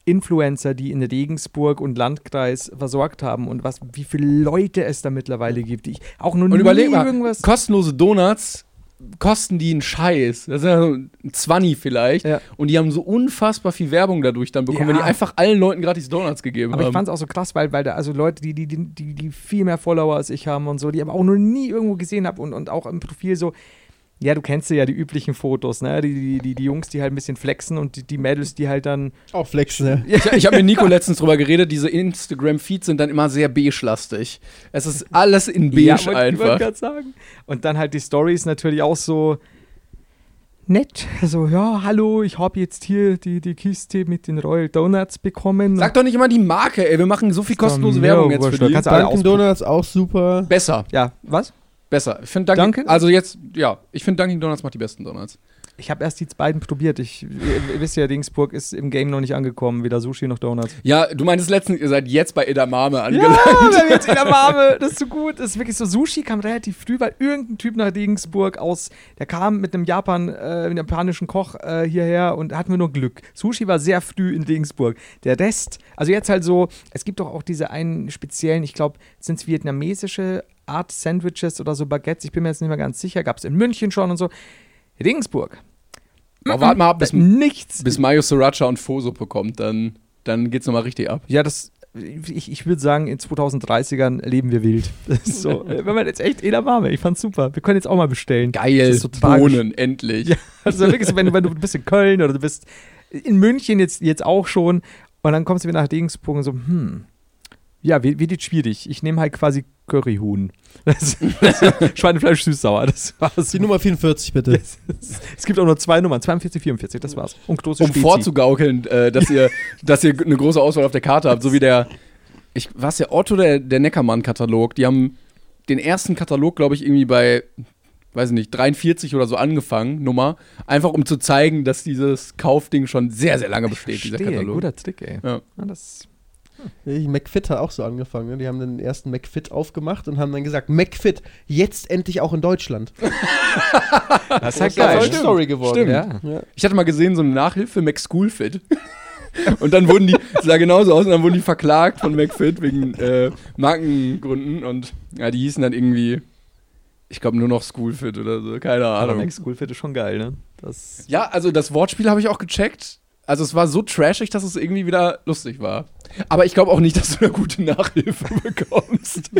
Influencer, die in Regensburg und Landkreis versorgt haben und was, wie viele Leute es da mittlerweile gibt, die ich auch nur Und nie überleg mal, irgendwas. kostenlose Donuts kosten die einen Scheiß. Das ist ja so ein 20 vielleicht. Ja. Und die haben so unfassbar viel Werbung dadurch dann bekommen, Ja. wenn die einfach allen Leuten gratis Donuts gegeben Aber ich haben. fand es auch so krass, weil, weil da also Leute, die, die, die, die, die viel mehr Follower als ich haben und so, die aber auch noch nie irgendwo gesehen habe und, und auch im Profil so, ja, du kennst ja die üblichen Fotos, ne? Die, die, die, die Jungs, die halt ein bisschen flexen und die, die Mädels, die halt dann. Auch flexen, ne? Ich, ich habe mit Nico letztens drüber geredet, diese Instagram-Feeds sind dann immer sehr beige-lastig. Es ist alles in beige ja, wollte einfach. grad sagen. Und dann halt die Stories natürlich auch so nett. So, ja, hallo, ich habe jetzt hier die, die Kiste mit den Royal Donuts bekommen. Sag doch nicht immer die Marke, ey. Wir machen so viel kostenlose Werbung jetzt für die. Dunkin'. Donuts auch super. Besser, Ja, was? Besser. Ich finde Dunkin', Dunkin'? also jetzt, ja, ich finde Dunkin' Donuts macht die besten Donuts. Ich habe erst die beiden probiert. Ich, ihr, wisst ja, Dingsburg ist im Game noch nicht angekommen. Weder Sushi noch Donuts. Ja, du meintest letztens, ihr seid jetzt bei Edamame angelangt. Ja, wir haben jetzt in der Mame. Das ist so gut. Das ist wirklich so. Sushi kam relativ früh, weil irgendein Typ nach Regensburg aus, der kam mit einem Japan, äh, einem japanischen Koch äh, hierher und hatten wir nur Glück. Sushi war sehr früh in Regensburg. Der Rest, also jetzt halt so, es gibt doch auch diese einen speziellen, ich glaube, sind es vietnamesische Art Sandwiches oder so Baguettes, ich bin mir jetzt nicht mehr ganz sicher, gab es in München schon und so. Regensburg. Aber warte mal ab, bis, nichts. bis Mayo Sriracha und Pho-Suppe kommt, dann, dann geht's nochmal richtig ab. Ja, das, ich, ich würde sagen, in 2030ern leben wir wild. So, äh, wenn man jetzt echt in der Warme, ich fand's super. Wir können jetzt auch mal bestellen. Geil, so. Bohnen, endlich. Ja, also wirklich wenn du, wenn du bist in Köln oder du bist in München jetzt, jetzt auch schon und dann kommst du wieder nach Regensburg und so, hm, ja, wird, wird jetzt schwierig. Ich nehme halt quasi Curryhuhn. Das, das, Schweinefleisch süß-sauer, das war's. Die Nummer 44, bitte. Es gibt auch nur zwei Nummern, 42, 44, das war's. Und große um Spezi. vorzugaukeln, äh, dass, ihr, dass ihr eine große Auswahl auf der Karte habt, so wie der, ich, was der Otto, der, der Neckermann-Katalog, die haben den ersten Katalog, glaube ich, irgendwie bei, weiß ich nicht, 43 oder so angefangen, Nummer, einfach um zu zeigen, dass dieses Kaufding schon sehr, sehr lange besteht, dieser Verstehe, Katalog. Guter Trick, ey. Ja. Ja, das, Ich, McFit hat auch so angefangen. Ne? Die haben den ersten McFit aufgemacht und haben dann gesagt, McFit, jetzt endlich auch in Deutschland. das ist halt Das ist eine geil. Story geworden. Stimmt. Ja. Ja. Ich hatte mal gesehen, so eine Nachhilfe, McSchoolFit. Und dann wurden die, sah genauso aus, und dann wurden die verklagt von McFit wegen äh, Markengründen. Und ja, die hießen dann irgendwie, ich glaube, nur noch Schoolfit oder so, keine Aber Ahnung. Max School Fit ist schon geil, ne? Das, Ja, also das Wortspiel habe ich auch gecheckt. Also es war so trashig, dass es irgendwie wieder lustig war. Aber ich glaube auch nicht, dass du eine gute Nachhilfe bekommst.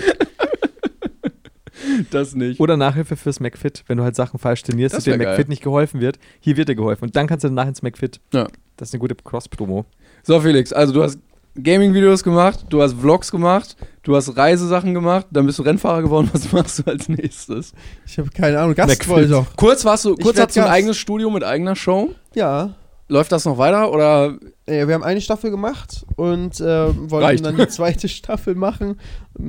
das nicht. Oder Nachhilfe fürs McFit, wenn du halt Sachen falsch trainierst und dem wär McFit geil. nicht geholfen wird. Hier wird dir geholfen. Und dann kannst du danach ins McFit. Ja. Das ist eine gute Cross-Promo. So, Felix, also du hast Gaming-Videos gemacht, du hast Vlogs gemacht, du hast Reisesachen gemacht, dann bist du Rennfahrer geworden. Was machst du als nächstes? Ich habe keine Ahnung. Gast McFit. wollte doch. Kurz warst du, Ich kurz hast du ein Gast. eigenes Studio mit eigener Show. Ja. Läuft das noch weiter oder Ja, wir haben eine Staffel gemacht und äh, wollten Reicht. dann die zweite Staffel machen,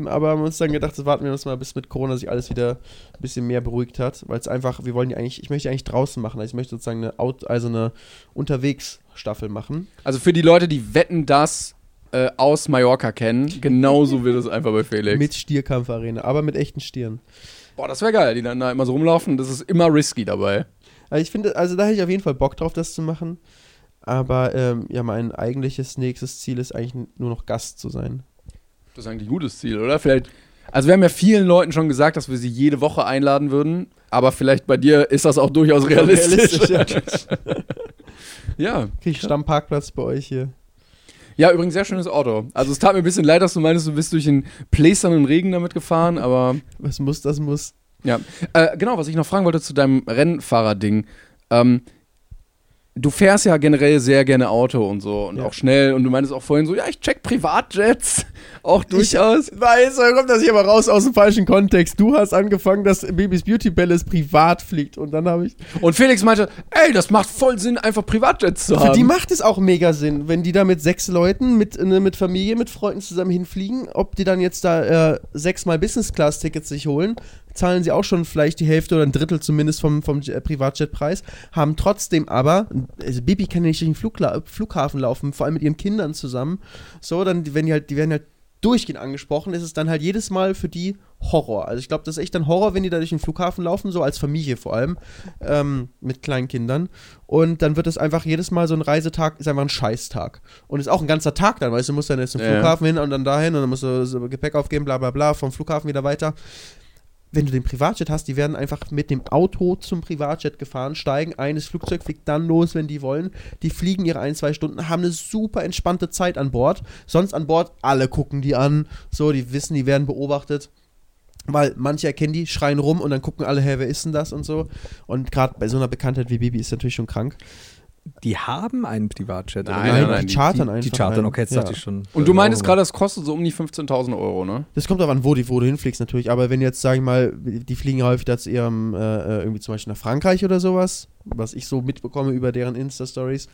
aber haben uns dann gedacht, das warten wir uns mal, bis mit Corona sich alles wieder ein bisschen mehr beruhigt hat, weil es einfach, wir wollen die eigentlich, ich möchte die eigentlich draußen machen, also ich möchte sozusagen eine Out, also eine Unterwegs-Staffel machen. also für die Leute, die wetten, das äh, aus Mallorca kennen, genauso wird es einfach bei Felix. Mit Stierkampfarena, aber mit echten Stieren. Boah, das wäre geil, die dann da immer so rumlaufen. Das ist immer risky dabei. Also ich finde, also da hätte ich auf jeden Fall Bock drauf, das zu machen. Aber ähm, ja, mein eigentliches nächstes Ziel ist eigentlich nur noch Gast zu sein. Das ist eigentlich ein gutes Ziel, oder? Vielleicht. Also wir haben ja vielen Leuten schon gesagt, dass wir sie jede Woche einladen würden, aber vielleicht bei dir ist das auch durchaus realistisch. Realistisch, ja. Krieg ich Stammparkplatz bei euch hier. Ja, übrigens sehr schönes Auto. Also es tat mir ein bisschen leid, dass du meinst, du bist durch den plästernden Regen damit gefahren, aber Was muss, das muss. Ja. Äh, genau, was ich noch fragen wollte zu deinem Rennfahrer-Ding. Ähm, du fährst ja generell sehr gerne Auto und so und Ja. auch schnell und du meintest auch vorhin so, ja, ich check Privatjets auch durchaus. Ich weiß, da kommt das hier aber raus aus dem falschen Kontext. Du hast angefangen, dass Babys Beauty Palace privat fliegt und dann habe ich. Und Felix meinte, ey, das macht voll Sinn, einfach Privatjets zu Für haben. die macht es auch mega Sinn, wenn die da mit sechs Leuten, mit, ne, mit Familie, mit Freunden zusammen hinfliegen. Ob die dann jetzt da äh, sechsmal Business-Class-Tickets sich holen, zahlen sie auch schon vielleicht die Hälfte oder ein Drittel zumindest vom, vom äh, Privatjetpreis, haben trotzdem aber, also Bibi kann ja nicht durch den Flugla Flughafen laufen, vor allem mit ihren Kindern zusammen. So, dann, wenn die halt, die werden halt durchgehend angesprochen, ist es dann halt jedes Mal für die Horror. Also ich glaube, das ist echt dann Horror, wenn die da durch den Flughafen laufen, so als Familie vor allem, ähm, mit kleinen Kindern. Und dann wird es einfach jedes Mal so ein Reisetag, ist einfach ein Scheißtag. Und ist auch ein ganzer Tag dann, weißt du, musst dann jetzt zum Ja. Flughafen hin und dann dahin und dann musst du so Gepäck aufgeben, bla bla bla, vom Flughafen wieder weiter wenn du den Privatjet hast, die werden einfach mit dem Auto zum Privatjet gefahren, steigen ein, das Flugzeug fliegt dann los, wenn die wollen. Die fliegen ihre ein, zwei Stunden, haben eine super entspannte Zeit an Bord. Sonst an Bord, alle gucken die an, so, die wissen, die werden beobachtet. Weil manche erkennen die, schreien rum und dann gucken alle, hey, wer ist denn das und so. Und gerade bei so einer Bekanntheit wie Bibi ist natürlich schon krank. Die haben einen Privatjet. oder? Nein, nein, nein, die die- chartern die, einfach. die chartern, okay, jetzt Ja. dachte ich schon. Und du meintest gerade, das kostet so um die 15.000 Euro, ne? Das kommt aber an, wo, die, wo du hinfliegst natürlich. Aber wenn jetzt, sag ich mal, die fliegen häufig da zu ihrem, äh, äh, irgendwie zum Beispiel nach Frankreich oder sowas, was ich so mitbekomme über deren Insta-Stories.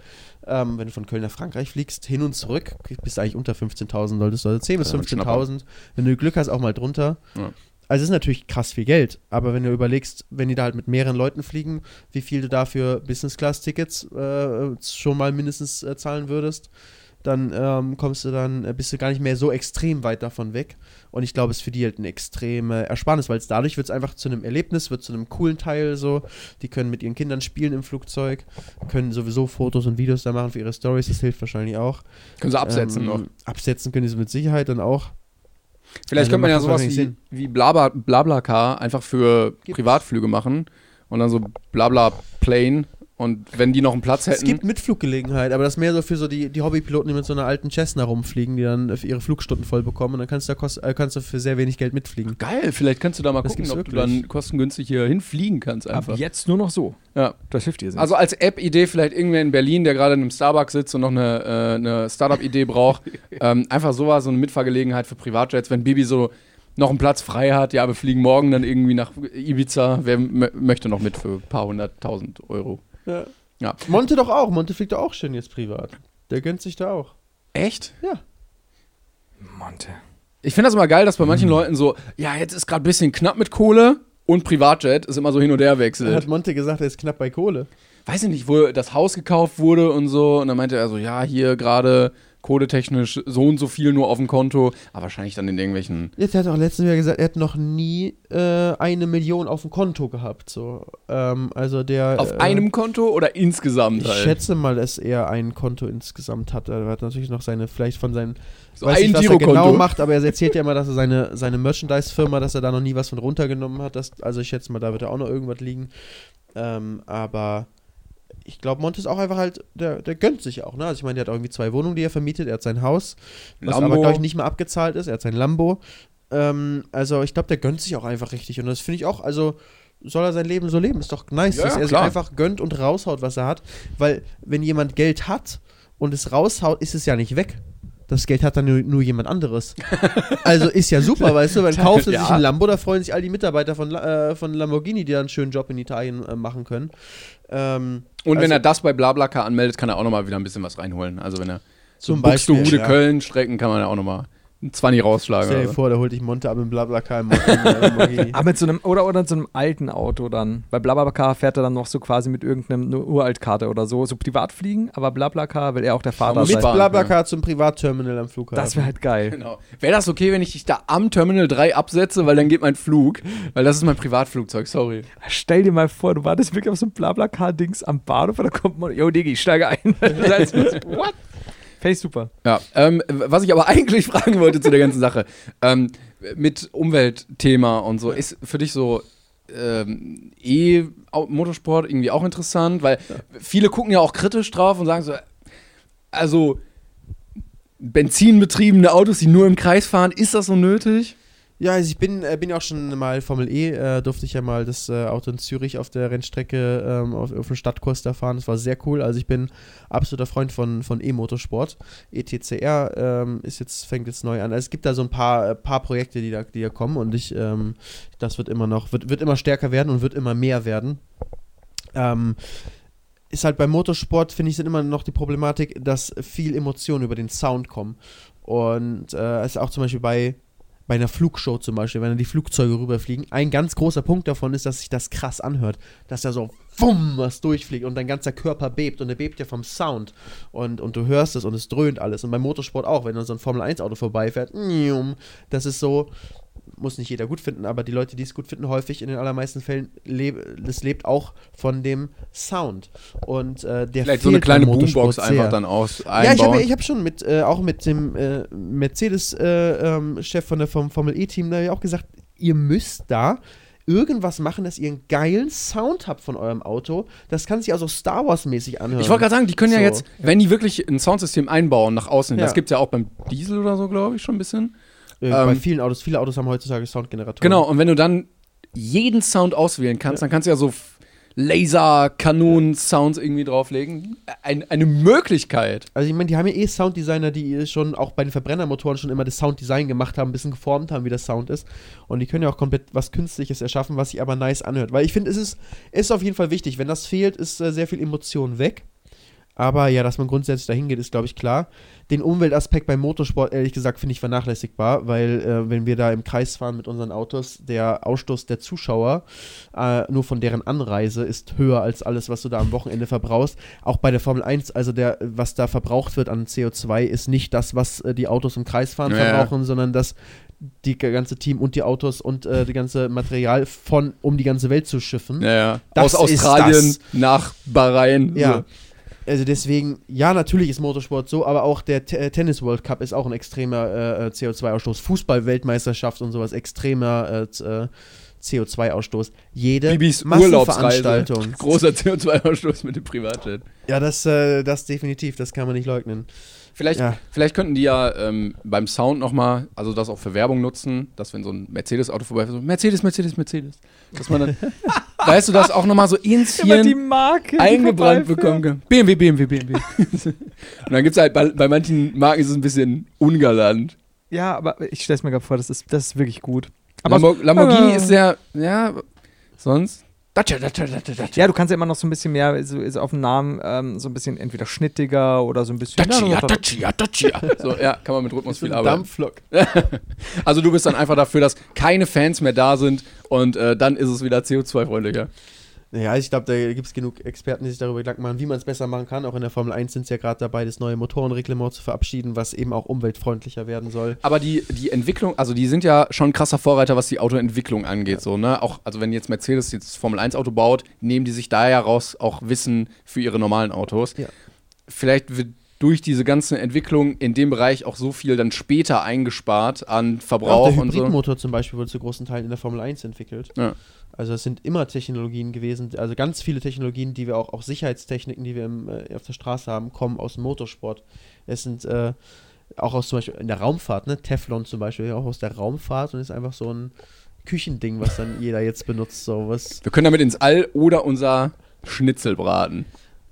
Ähm, wenn du von Köln nach Frankreich fliegst, hin und zurück, bist du eigentlich unter 15.000, solltest du. Also 10.000 bis Ja, ein Schnapper. 15.000. Wenn du Glück hast, auch mal drunter. Ja. Also es ist natürlich krass viel Geld, aber wenn du überlegst, wenn die da halt mit mehreren Leuten fliegen, wie viel du dafür Business-Class-Tickets äh, schon mal mindestens äh, zahlen würdest, dann ähm, kommst du dann, äh, bist du gar nicht mehr so extrem weit davon weg. Und ich glaube, es ist für die halt eine extreme Ersparnis, weil es dadurch wird es einfach zu einem Erlebnis, wird zu einem coolen Teil so. Die können mit ihren Kindern spielen im Flugzeug, können sowieso Fotos und Videos da machen für ihre Stories, das hilft wahrscheinlich auch. Können sie absetzen Ähm, noch. Absetzen können sie mit Sicherheit dann auch. Vielleicht Ja, könnte man ja sowas wie, wie Blabla, Blablacar einfach für Gibt's. Privatflüge machen und dann so Blabla Plane und wenn die noch einen Platz Es hätten. gibt Mitfluggelegenheit, aber das ist mehr so für so die, die Hobbypiloten, die mit so einer alten Cessna rumfliegen, die dann ihre Flugstunden voll bekommen und dann kannst du, da kost, äh, kannst du für sehr wenig Geld mitfliegen. Geil, vielleicht kannst du da mal Das gucken, ob du wirklich. dann kostengünstig hier hinfliegen kannst Ab einfach. jetzt nur noch so. Ja. Das hilft dir sehr. Also als App-Idee vielleicht irgendwer in Berlin, der gerade in einem Starbucks sitzt und noch eine, äh, eine Startup-Idee braucht. ähm, einfach sowas, so eine Mitfahrgelegenheit für Privatjets. Wenn Bibi so noch einen Platz frei hat, ja, wir fliegen morgen dann irgendwie nach Ibiza. Wer möchte noch mit für ein paar hunderttausend Euro? Ja. Ja. Monte doch auch, Monte fliegt doch auch schön jetzt privat. Der gönnt sich da auch. Echt? Ja. Monte. Ich finde das immer geil, dass bei manchen Leuten so, ja, jetzt ist gerade ein bisschen knapp mit Kohle und Privatjet ist immer so hin und her Hat wechselt. Monte gesagt, er ist knapp bei Kohle. Weiß ich nicht, wo das Haus gekauft wurde und so. Und dann meinte er so, ja, hier gerade kohletechnisch so und so viel nur auf dem Konto. Aber wahrscheinlich dann in irgendwelchen. Jetzt hat er auch letztens wieder gesagt, er hat noch nie äh, eine Million auf dem Konto gehabt. So. Ähm, also der. Auf äh, einem Konto oder insgesamt Ich halt? schätze mal, dass er ein Konto insgesamt hat. Er hat natürlich noch seine, vielleicht von seinen. So weiß ein nicht, was er genau macht, aber er erzählt ja immer, dass er seine, seine Merchandise-Firma, dass er da noch nie was von runtergenommen hat. Das, also ich schätze mal, da wird er auch noch irgendwas liegen. Ähm, aber ich glaube, Monte ist auch einfach halt, der, der gönnt sich auch, ne? Also ich meine, der hat irgendwie zwei Wohnungen, die er vermietet. Er hat sein Haus, was Lambo. aber, glaube ich, nicht mehr abgezahlt ist. Er hat sein Lambo. Ähm, also ich glaube, der gönnt sich auch einfach richtig. Und das finde ich auch, also soll er sein Leben so leben. Ist doch nice, Ja, dass er klar. sich einfach gönnt und raushaut, was er hat. Weil, wenn jemand Geld hat und es raushaut, ist es ja nicht weg. Das Geld hat dann nur, nur jemand anderes. also ist ja super, weißt du, dann kauft er sich Ja. ein Lambo, da freuen sich all die Mitarbeiter von, äh, von Lamborghini, die da einen schönen Job in Italien äh, machen können. Ähm, Und wenn also- er das bei Blablacar anmeldet, kann er auch nochmal wieder ein bisschen was reinholen. Also wenn er so Zum Beispiel, Buxtehude, ja. Köln strecken, kann man ja auch nochmal ein 20 rausschlagen. Stell dir vor, da holt dich Monte ab im Blablacar im. Aber mit so einem, oder, oder so einem alten Auto dann. Bei Blablacar fährt er dann noch so quasi mit irgendeinem eine Uraltkarte oder so, so privat fliegen, aber Blablacar will er auch der Fahrer muss Mit sein. sparen, Blablacar zum Privatterminal am Flughafen. Das wäre halt geil. Genau. Wäre das okay, wenn ich dich da am Terminal 3 absetze, weil dann geht mein Flug? Weil das ist mein Privatflugzeug, sorry. Stell dir mal vor, du wartest wirklich auf so einem Blablacar-Dings am Bahnhof und da kommt man, yo Digi, ich steige ein. What? Fände ich super. Ja, ähm, was ich aber eigentlich fragen wollte zu der ganzen Sache, ähm, mit Umweltthema und so, ist für dich so ähm, E-Motorsport irgendwie auch interessant? Weil viele gucken ja auch kritisch drauf und sagen so, also benzinbetriebene Autos, die nur im Kreis fahren, ist das so nötig? Ja, also ich bin, äh, bin ja auch schon mal Formel E, äh, durfte ich ja mal das äh, Auto in Zürich auf der Rennstrecke ähm, auf, auf dem Stadtkurs da fahren. Das war sehr cool. Also ich bin absoluter Freund von, von E-Motorsport. ETCR ähm, ist jetzt, fängt jetzt neu an. Also es gibt da so ein paar, äh, paar Projekte, die da, die da kommen und ich, ähm, das wird immer noch, wird, wird immer stärker werden und wird immer mehr werden. Ähm, ist halt beim Motorsport, finde ich, sind immer noch die Problematik, dass viel Emotionen über den Sound kommen. Und äh, ist auch zum Beispiel bei bei einer Flugshow zum Beispiel, wenn dann die Flugzeuge rüberfliegen, ein ganz großer Punkt davon ist, dass sich das krass anhört. Dass da so wumm was durchfliegt und dein ganzer Körper bebt und er bebt ja vom Sound. Und, und du hörst es und es dröhnt alles. Und beim Motorsport auch, wenn dann so ein Formel-1-Auto vorbeifährt, das ist so, muss nicht jeder gut finden, aber die Leute, die es gut finden, häufig in den allermeisten Fällen, leb, das lebt auch von dem Sound. Und äh, der Vielleicht so eine kleine Boombox einfach sehr. dann aus Ja, ich habe einbauen. ich hab schon mit, äh, auch mit dem äh, Mercedes-Chef äh, ähm, von der vom Formel E-Team da ja auch gesagt, ihr müsst da irgendwas machen, dass ihr einen geilen Sound habt von eurem Auto. Das kann sich also Star Wars-mäßig anhören. Ich wollte gerade sagen, die können ja So. jetzt, wenn die wirklich ein Soundsystem einbauen nach außen, Ja. das gibt es ja auch beim Diesel oder so, glaube ich, schon ein bisschen. Äh, bei ähm, vielen Autos, viele Autos haben heutzutage Soundgeneratoren. Genau, und wenn du dann jeden Sound auswählen kannst, dann kannst du ja so Laser, Kanonen, Sounds irgendwie drauflegen. Ein, eine Möglichkeit. Also ich meine, die haben ja eh Sounddesigner, die schon auch bei den Verbrennermotoren schon immer das Sounddesign gemacht haben, ein bisschen geformt haben, wie das Sound ist. Und die können ja auch komplett was Künstliches erschaffen, was sich aber nice anhört. Weil ich finde, es ist, ist auf jeden Fall wichtig. Wenn das fehlt, ist äh, sehr viel Emotion weg. Aber ja, dass man grundsätzlich dahin geht, ist, glaube ich, klar. Den Umweltaspekt beim Motorsport, ehrlich gesagt, finde ich vernachlässigbar, weil äh, wenn wir da im Kreis fahren mit unseren Autos, der Ausstoß der Zuschauer äh, nur von deren Anreise ist höher als alles, was du da am Wochenende verbrauchst. Auch bei der Formel 1, also der, was da verbraucht wird an CO2, ist nicht das, was äh, die Autos im Kreis fahren Ja, verbrauchen, sondern das die ganze Team und die Autos und äh, die ganze Material von um die ganze Welt zu schiffen. Ja, ja. Das Aus Australien das. nach Bahrain. Ja. So. Also deswegen, ja, natürlich ist Motorsport so, aber auch der T äh, Tennis World Cup ist auch ein extremer äh, äh, CO2-Ausstoß. Fußball-Weltmeisterschaft und sowas, extremer äh, äh, CO2-Ausstoß. Jede Bibis. Massenveranstaltung. Großer CO2-Ausstoß mit dem Privatjet. Ja, das, äh, das definitiv, das kann man nicht leugnen. Vielleicht, Ja. vielleicht könnten die ja ähm, beim Sound nochmal, also das auch für Werbung nutzen, dass wenn so ein Mercedes-Auto vorbeifährt, so Mercedes, Mercedes, Mercedes, dass man dann, weißt du, das auch nochmal so ins Hirn eingebrannt bekommen kann. BMW, BMW, BMW. Und dann gibt es halt, bei, bei manchen Marken ist es ein bisschen ungalant. Ja, aber ich stelle es mir gerade vor, das ist, das ist wirklich gut. Aber Lambo Lamborghini Ah. ist sehr, ja, sonst. Ja, du kannst ja immer noch so ein bisschen mehr so, so auf den Namen ähm, so ein bisschen entweder schnittiger oder so ein bisschen. Dacia, Ja, Dacia, Dacia. So, ja, kann man mit Rhythmus viel arbeiten. Dampflok. Also du bist dann einfach dafür, dass keine Fans mehr da sind und äh, dann ist es wieder CO2-freundlicher. Ja, ich glaube, da gibt es genug Experten, die sich darüber Gedanken machen, wie man es besser machen kann. Auch in der Formel 1 sind sie ja gerade dabei, das neue Motorenreglement zu verabschieden, was eben auch umweltfreundlicher werden soll. Aber die, die Entwicklung, also die sind ja schon ein krasser Vorreiter, was die Autoentwicklung angeht. So, ne? Auch, also wenn jetzt Mercedes jetzt Formel 1 Auto baut, nehmen die sich da ja raus auch Wissen für ihre normalen Autos. Ja. Vielleicht wird durch diese ganze Entwicklung in dem Bereich auch so viel dann später eingespart an Auch Verbrauch der und so. Hybridmotor zum Beispiel wurde zu großen Teilen in der Formel 1 entwickelt. Ja. Also es sind immer Technologien gewesen, also ganz viele Technologien, die wir auch, auch Sicherheitstechniken, die wir im, äh, auf der Straße haben, kommen aus dem Motorsport. Es sind äh, auch aus zum Beispiel in der Raumfahrt, ne? Teflon zum Beispiel, auch aus der Raumfahrt und ist einfach so ein Küchending, was dann jeder jetzt benutzt. So was. Wir können damit ins All oder unser Schnitzel braten.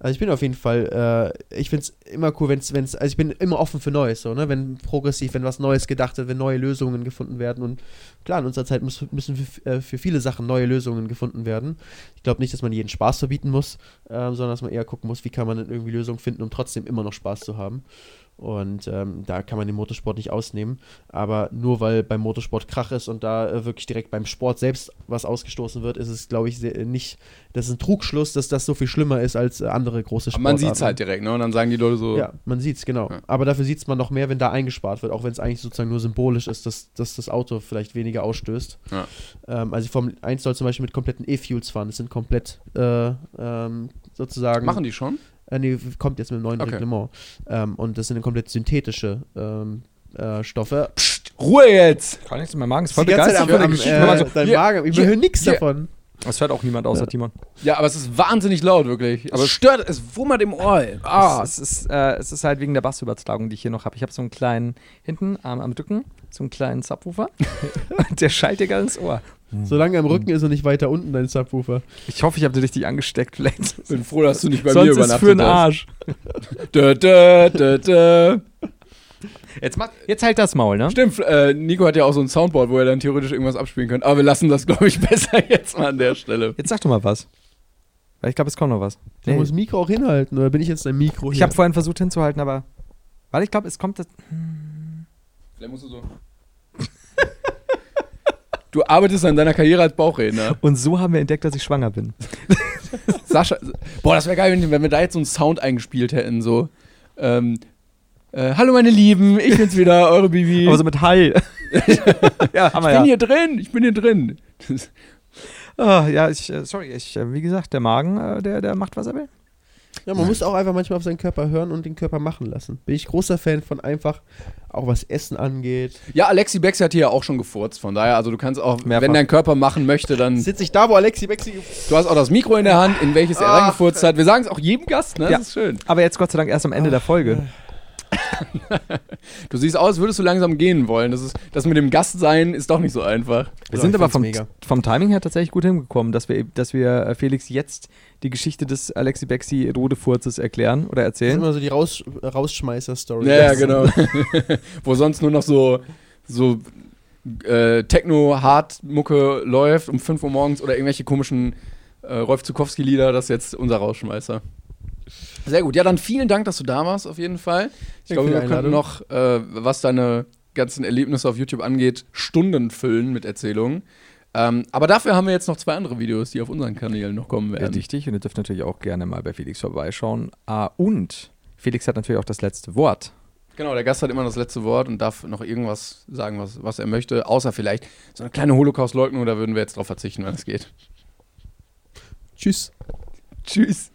Also ich bin auf jeden Fall, äh, ich finde es immer cool, wenn es, also ich bin immer offen für Neues, so, ne? Wenn progressiv, wenn was Neues gedacht wird, wenn neue Lösungen gefunden werden. Und klar, in unserer Zeit muss, müssen für, äh, für viele Sachen neue Lösungen gefunden werden. Ich glaube nicht, dass man jeden Spaß verbieten muss, ähm, sondern dass man eher gucken muss, wie kann man denn irgendwie Lösungen finden, um trotzdem immer noch Spaß zu haben. Und ähm, da kann man den Motorsport nicht ausnehmen. Aber nur weil beim Motorsport Krach ist und da äh, wirklich direkt beim Sport selbst was ausgestoßen wird, ist es, glaube ich, sehr, nicht, das ist ein Trugschluss, dass das so viel schlimmer ist als äh, andere große Aber Sportarten. man sieht es halt direkt, ne? Und dann sagen die Leute so, Ja, man sieht es, genau. Ja. Aber dafür sieht es man noch mehr, wenn da eingespart wird, auch wenn es eigentlich sozusagen nur symbolisch ist, dass, dass das Auto vielleicht weniger ausstößt. Ja. Ähm, also Formel 1 soll zum Beispiel mit kompletten E-Fuels fahren. Das sind komplett äh, ähm, sozusagen. machen die schon? Äh, nee, kommt jetzt mit dem neuen Okay. Reglement. Ähm, und das sind komplett synthetische ähm, äh, Stoffe. Psst, Ruhe jetzt! Kann nichts mehr Magen, ist voll begeistert am, äh, so, dein hier, Magen, ich höre nichts hier. davon. das hört auch niemand außer Timon. Ja, aber es ist wahnsinnig laut, wirklich. Aber es stört, es wummert im Ohr. Ah, es, ist, äh, es ist halt wegen der Bassübertragung, die ich hier noch habe. Ich habe so einen kleinen, hinten am, am Rücken, so einen kleinen Subwoofer. Und der schallt dir ganz ins Ohr. Solange er im Rücken ist und nicht weiter unten, dein Subwoofer. Ich hoffe, ich habe dir richtig angesteckt. Vielleicht. bin froh, dass du nicht bei Sonst mir ist übernachtet für den hast. Arsch. Dö, dö, dö, dö. Jetzt, mach, jetzt halt das Maul, ne? Stimmt, äh, Nico hat ja auch so ein Soundboard, wo er dann theoretisch irgendwas abspielen könnte. Aber wir lassen das, glaube ich, besser jetzt mal an der Stelle. Jetzt sag doch mal was. Weil ich glaube, es kommt noch was. Du Nee. musst das Mikro auch hinhalten, oder bin ich jetzt dein Mikro Ich hier? habe vorhin versucht hinzuhalten, aber. Weil ich glaube, es kommt das. Vielleicht musst du so. Du arbeitest an deiner Karriere als Bauchredner. Und so haben wir entdeckt, dass ich schwanger bin. Sascha, boah, das wäre geil, wenn, wir da jetzt so einen Sound eingespielt hätten, so. Ähm, äh, Hallo meine Lieben, ich bin's wieder, eure Bibi. Aber so mit Hall. ja, ich bin ja. hier drin, ich bin hier drin. Ah, ja, ich, äh, sorry, ich, äh, wie gesagt, der Magen, äh, der, der macht, was er will. Ja, man muss auch einfach manchmal auf seinen Körper hören und den Körper machen lassen. Bin ich großer Fan von einfach, auch was Essen angeht. Ja, Alexi Bexi hat hier ja auch schon gefurzt, von daher, also du kannst auch, Mehrfach. wenn dein Körper machen möchte, dann. Sitze ich da, wo Alexi Bexi Du hast auch das Mikro in der Hand, in welches er Ach. reingefurzt hat. Wir sagen es auch jedem Gast, ne? Das Ja. ist schön. Aber jetzt Gott sei Dank erst am Ende der Folge. Du siehst aus, als würdest du langsam gehen wollen. Das, ist, das mit dem Gastsein ist doch nicht so einfach. Wir sind aber vom, vom Timing her tatsächlich gut hingekommen, dass wir, dass wir äh, Felix jetzt die Geschichte des Alexi Bexi Rodefurzes erklären oder Das erzählen. sind immer so die Raus Rausschmeißer-Story. Ja, ja, genau. Wo sonst nur noch so, so äh, Techno-Hard-Mucke läuft um 5 Uhr morgens oder irgendwelche komischen äh, Rolf Zukowski-Lieder, das ist jetzt unser Rausschmeißer. Sehr gut. Ja, dann vielen Dank, dass du da warst, auf jeden Fall. Ich Danke glaube, wir die könnten noch, äh, was deine ganzen Erlebnisse auf YouTube angeht, Stunden füllen mit Erzählungen. Ähm, aber dafür haben wir jetzt noch zwei andere Videos, die auf unseren Kanälen noch kommen Ja, werden. richtig. Und ihr dürft natürlich auch gerne mal bei Felix vorbeischauen. Ah, und Felix hat natürlich auch das letzte Wort. Genau, der Gast hat immer das letzte Wort und darf noch irgendwas sagen, was, was er möchte, außer vielleicht so eine kleine Holocaust-Leugnung, da würden wir jetzt drauf verzichten, wenn es geht. Tschüss. Tschüss.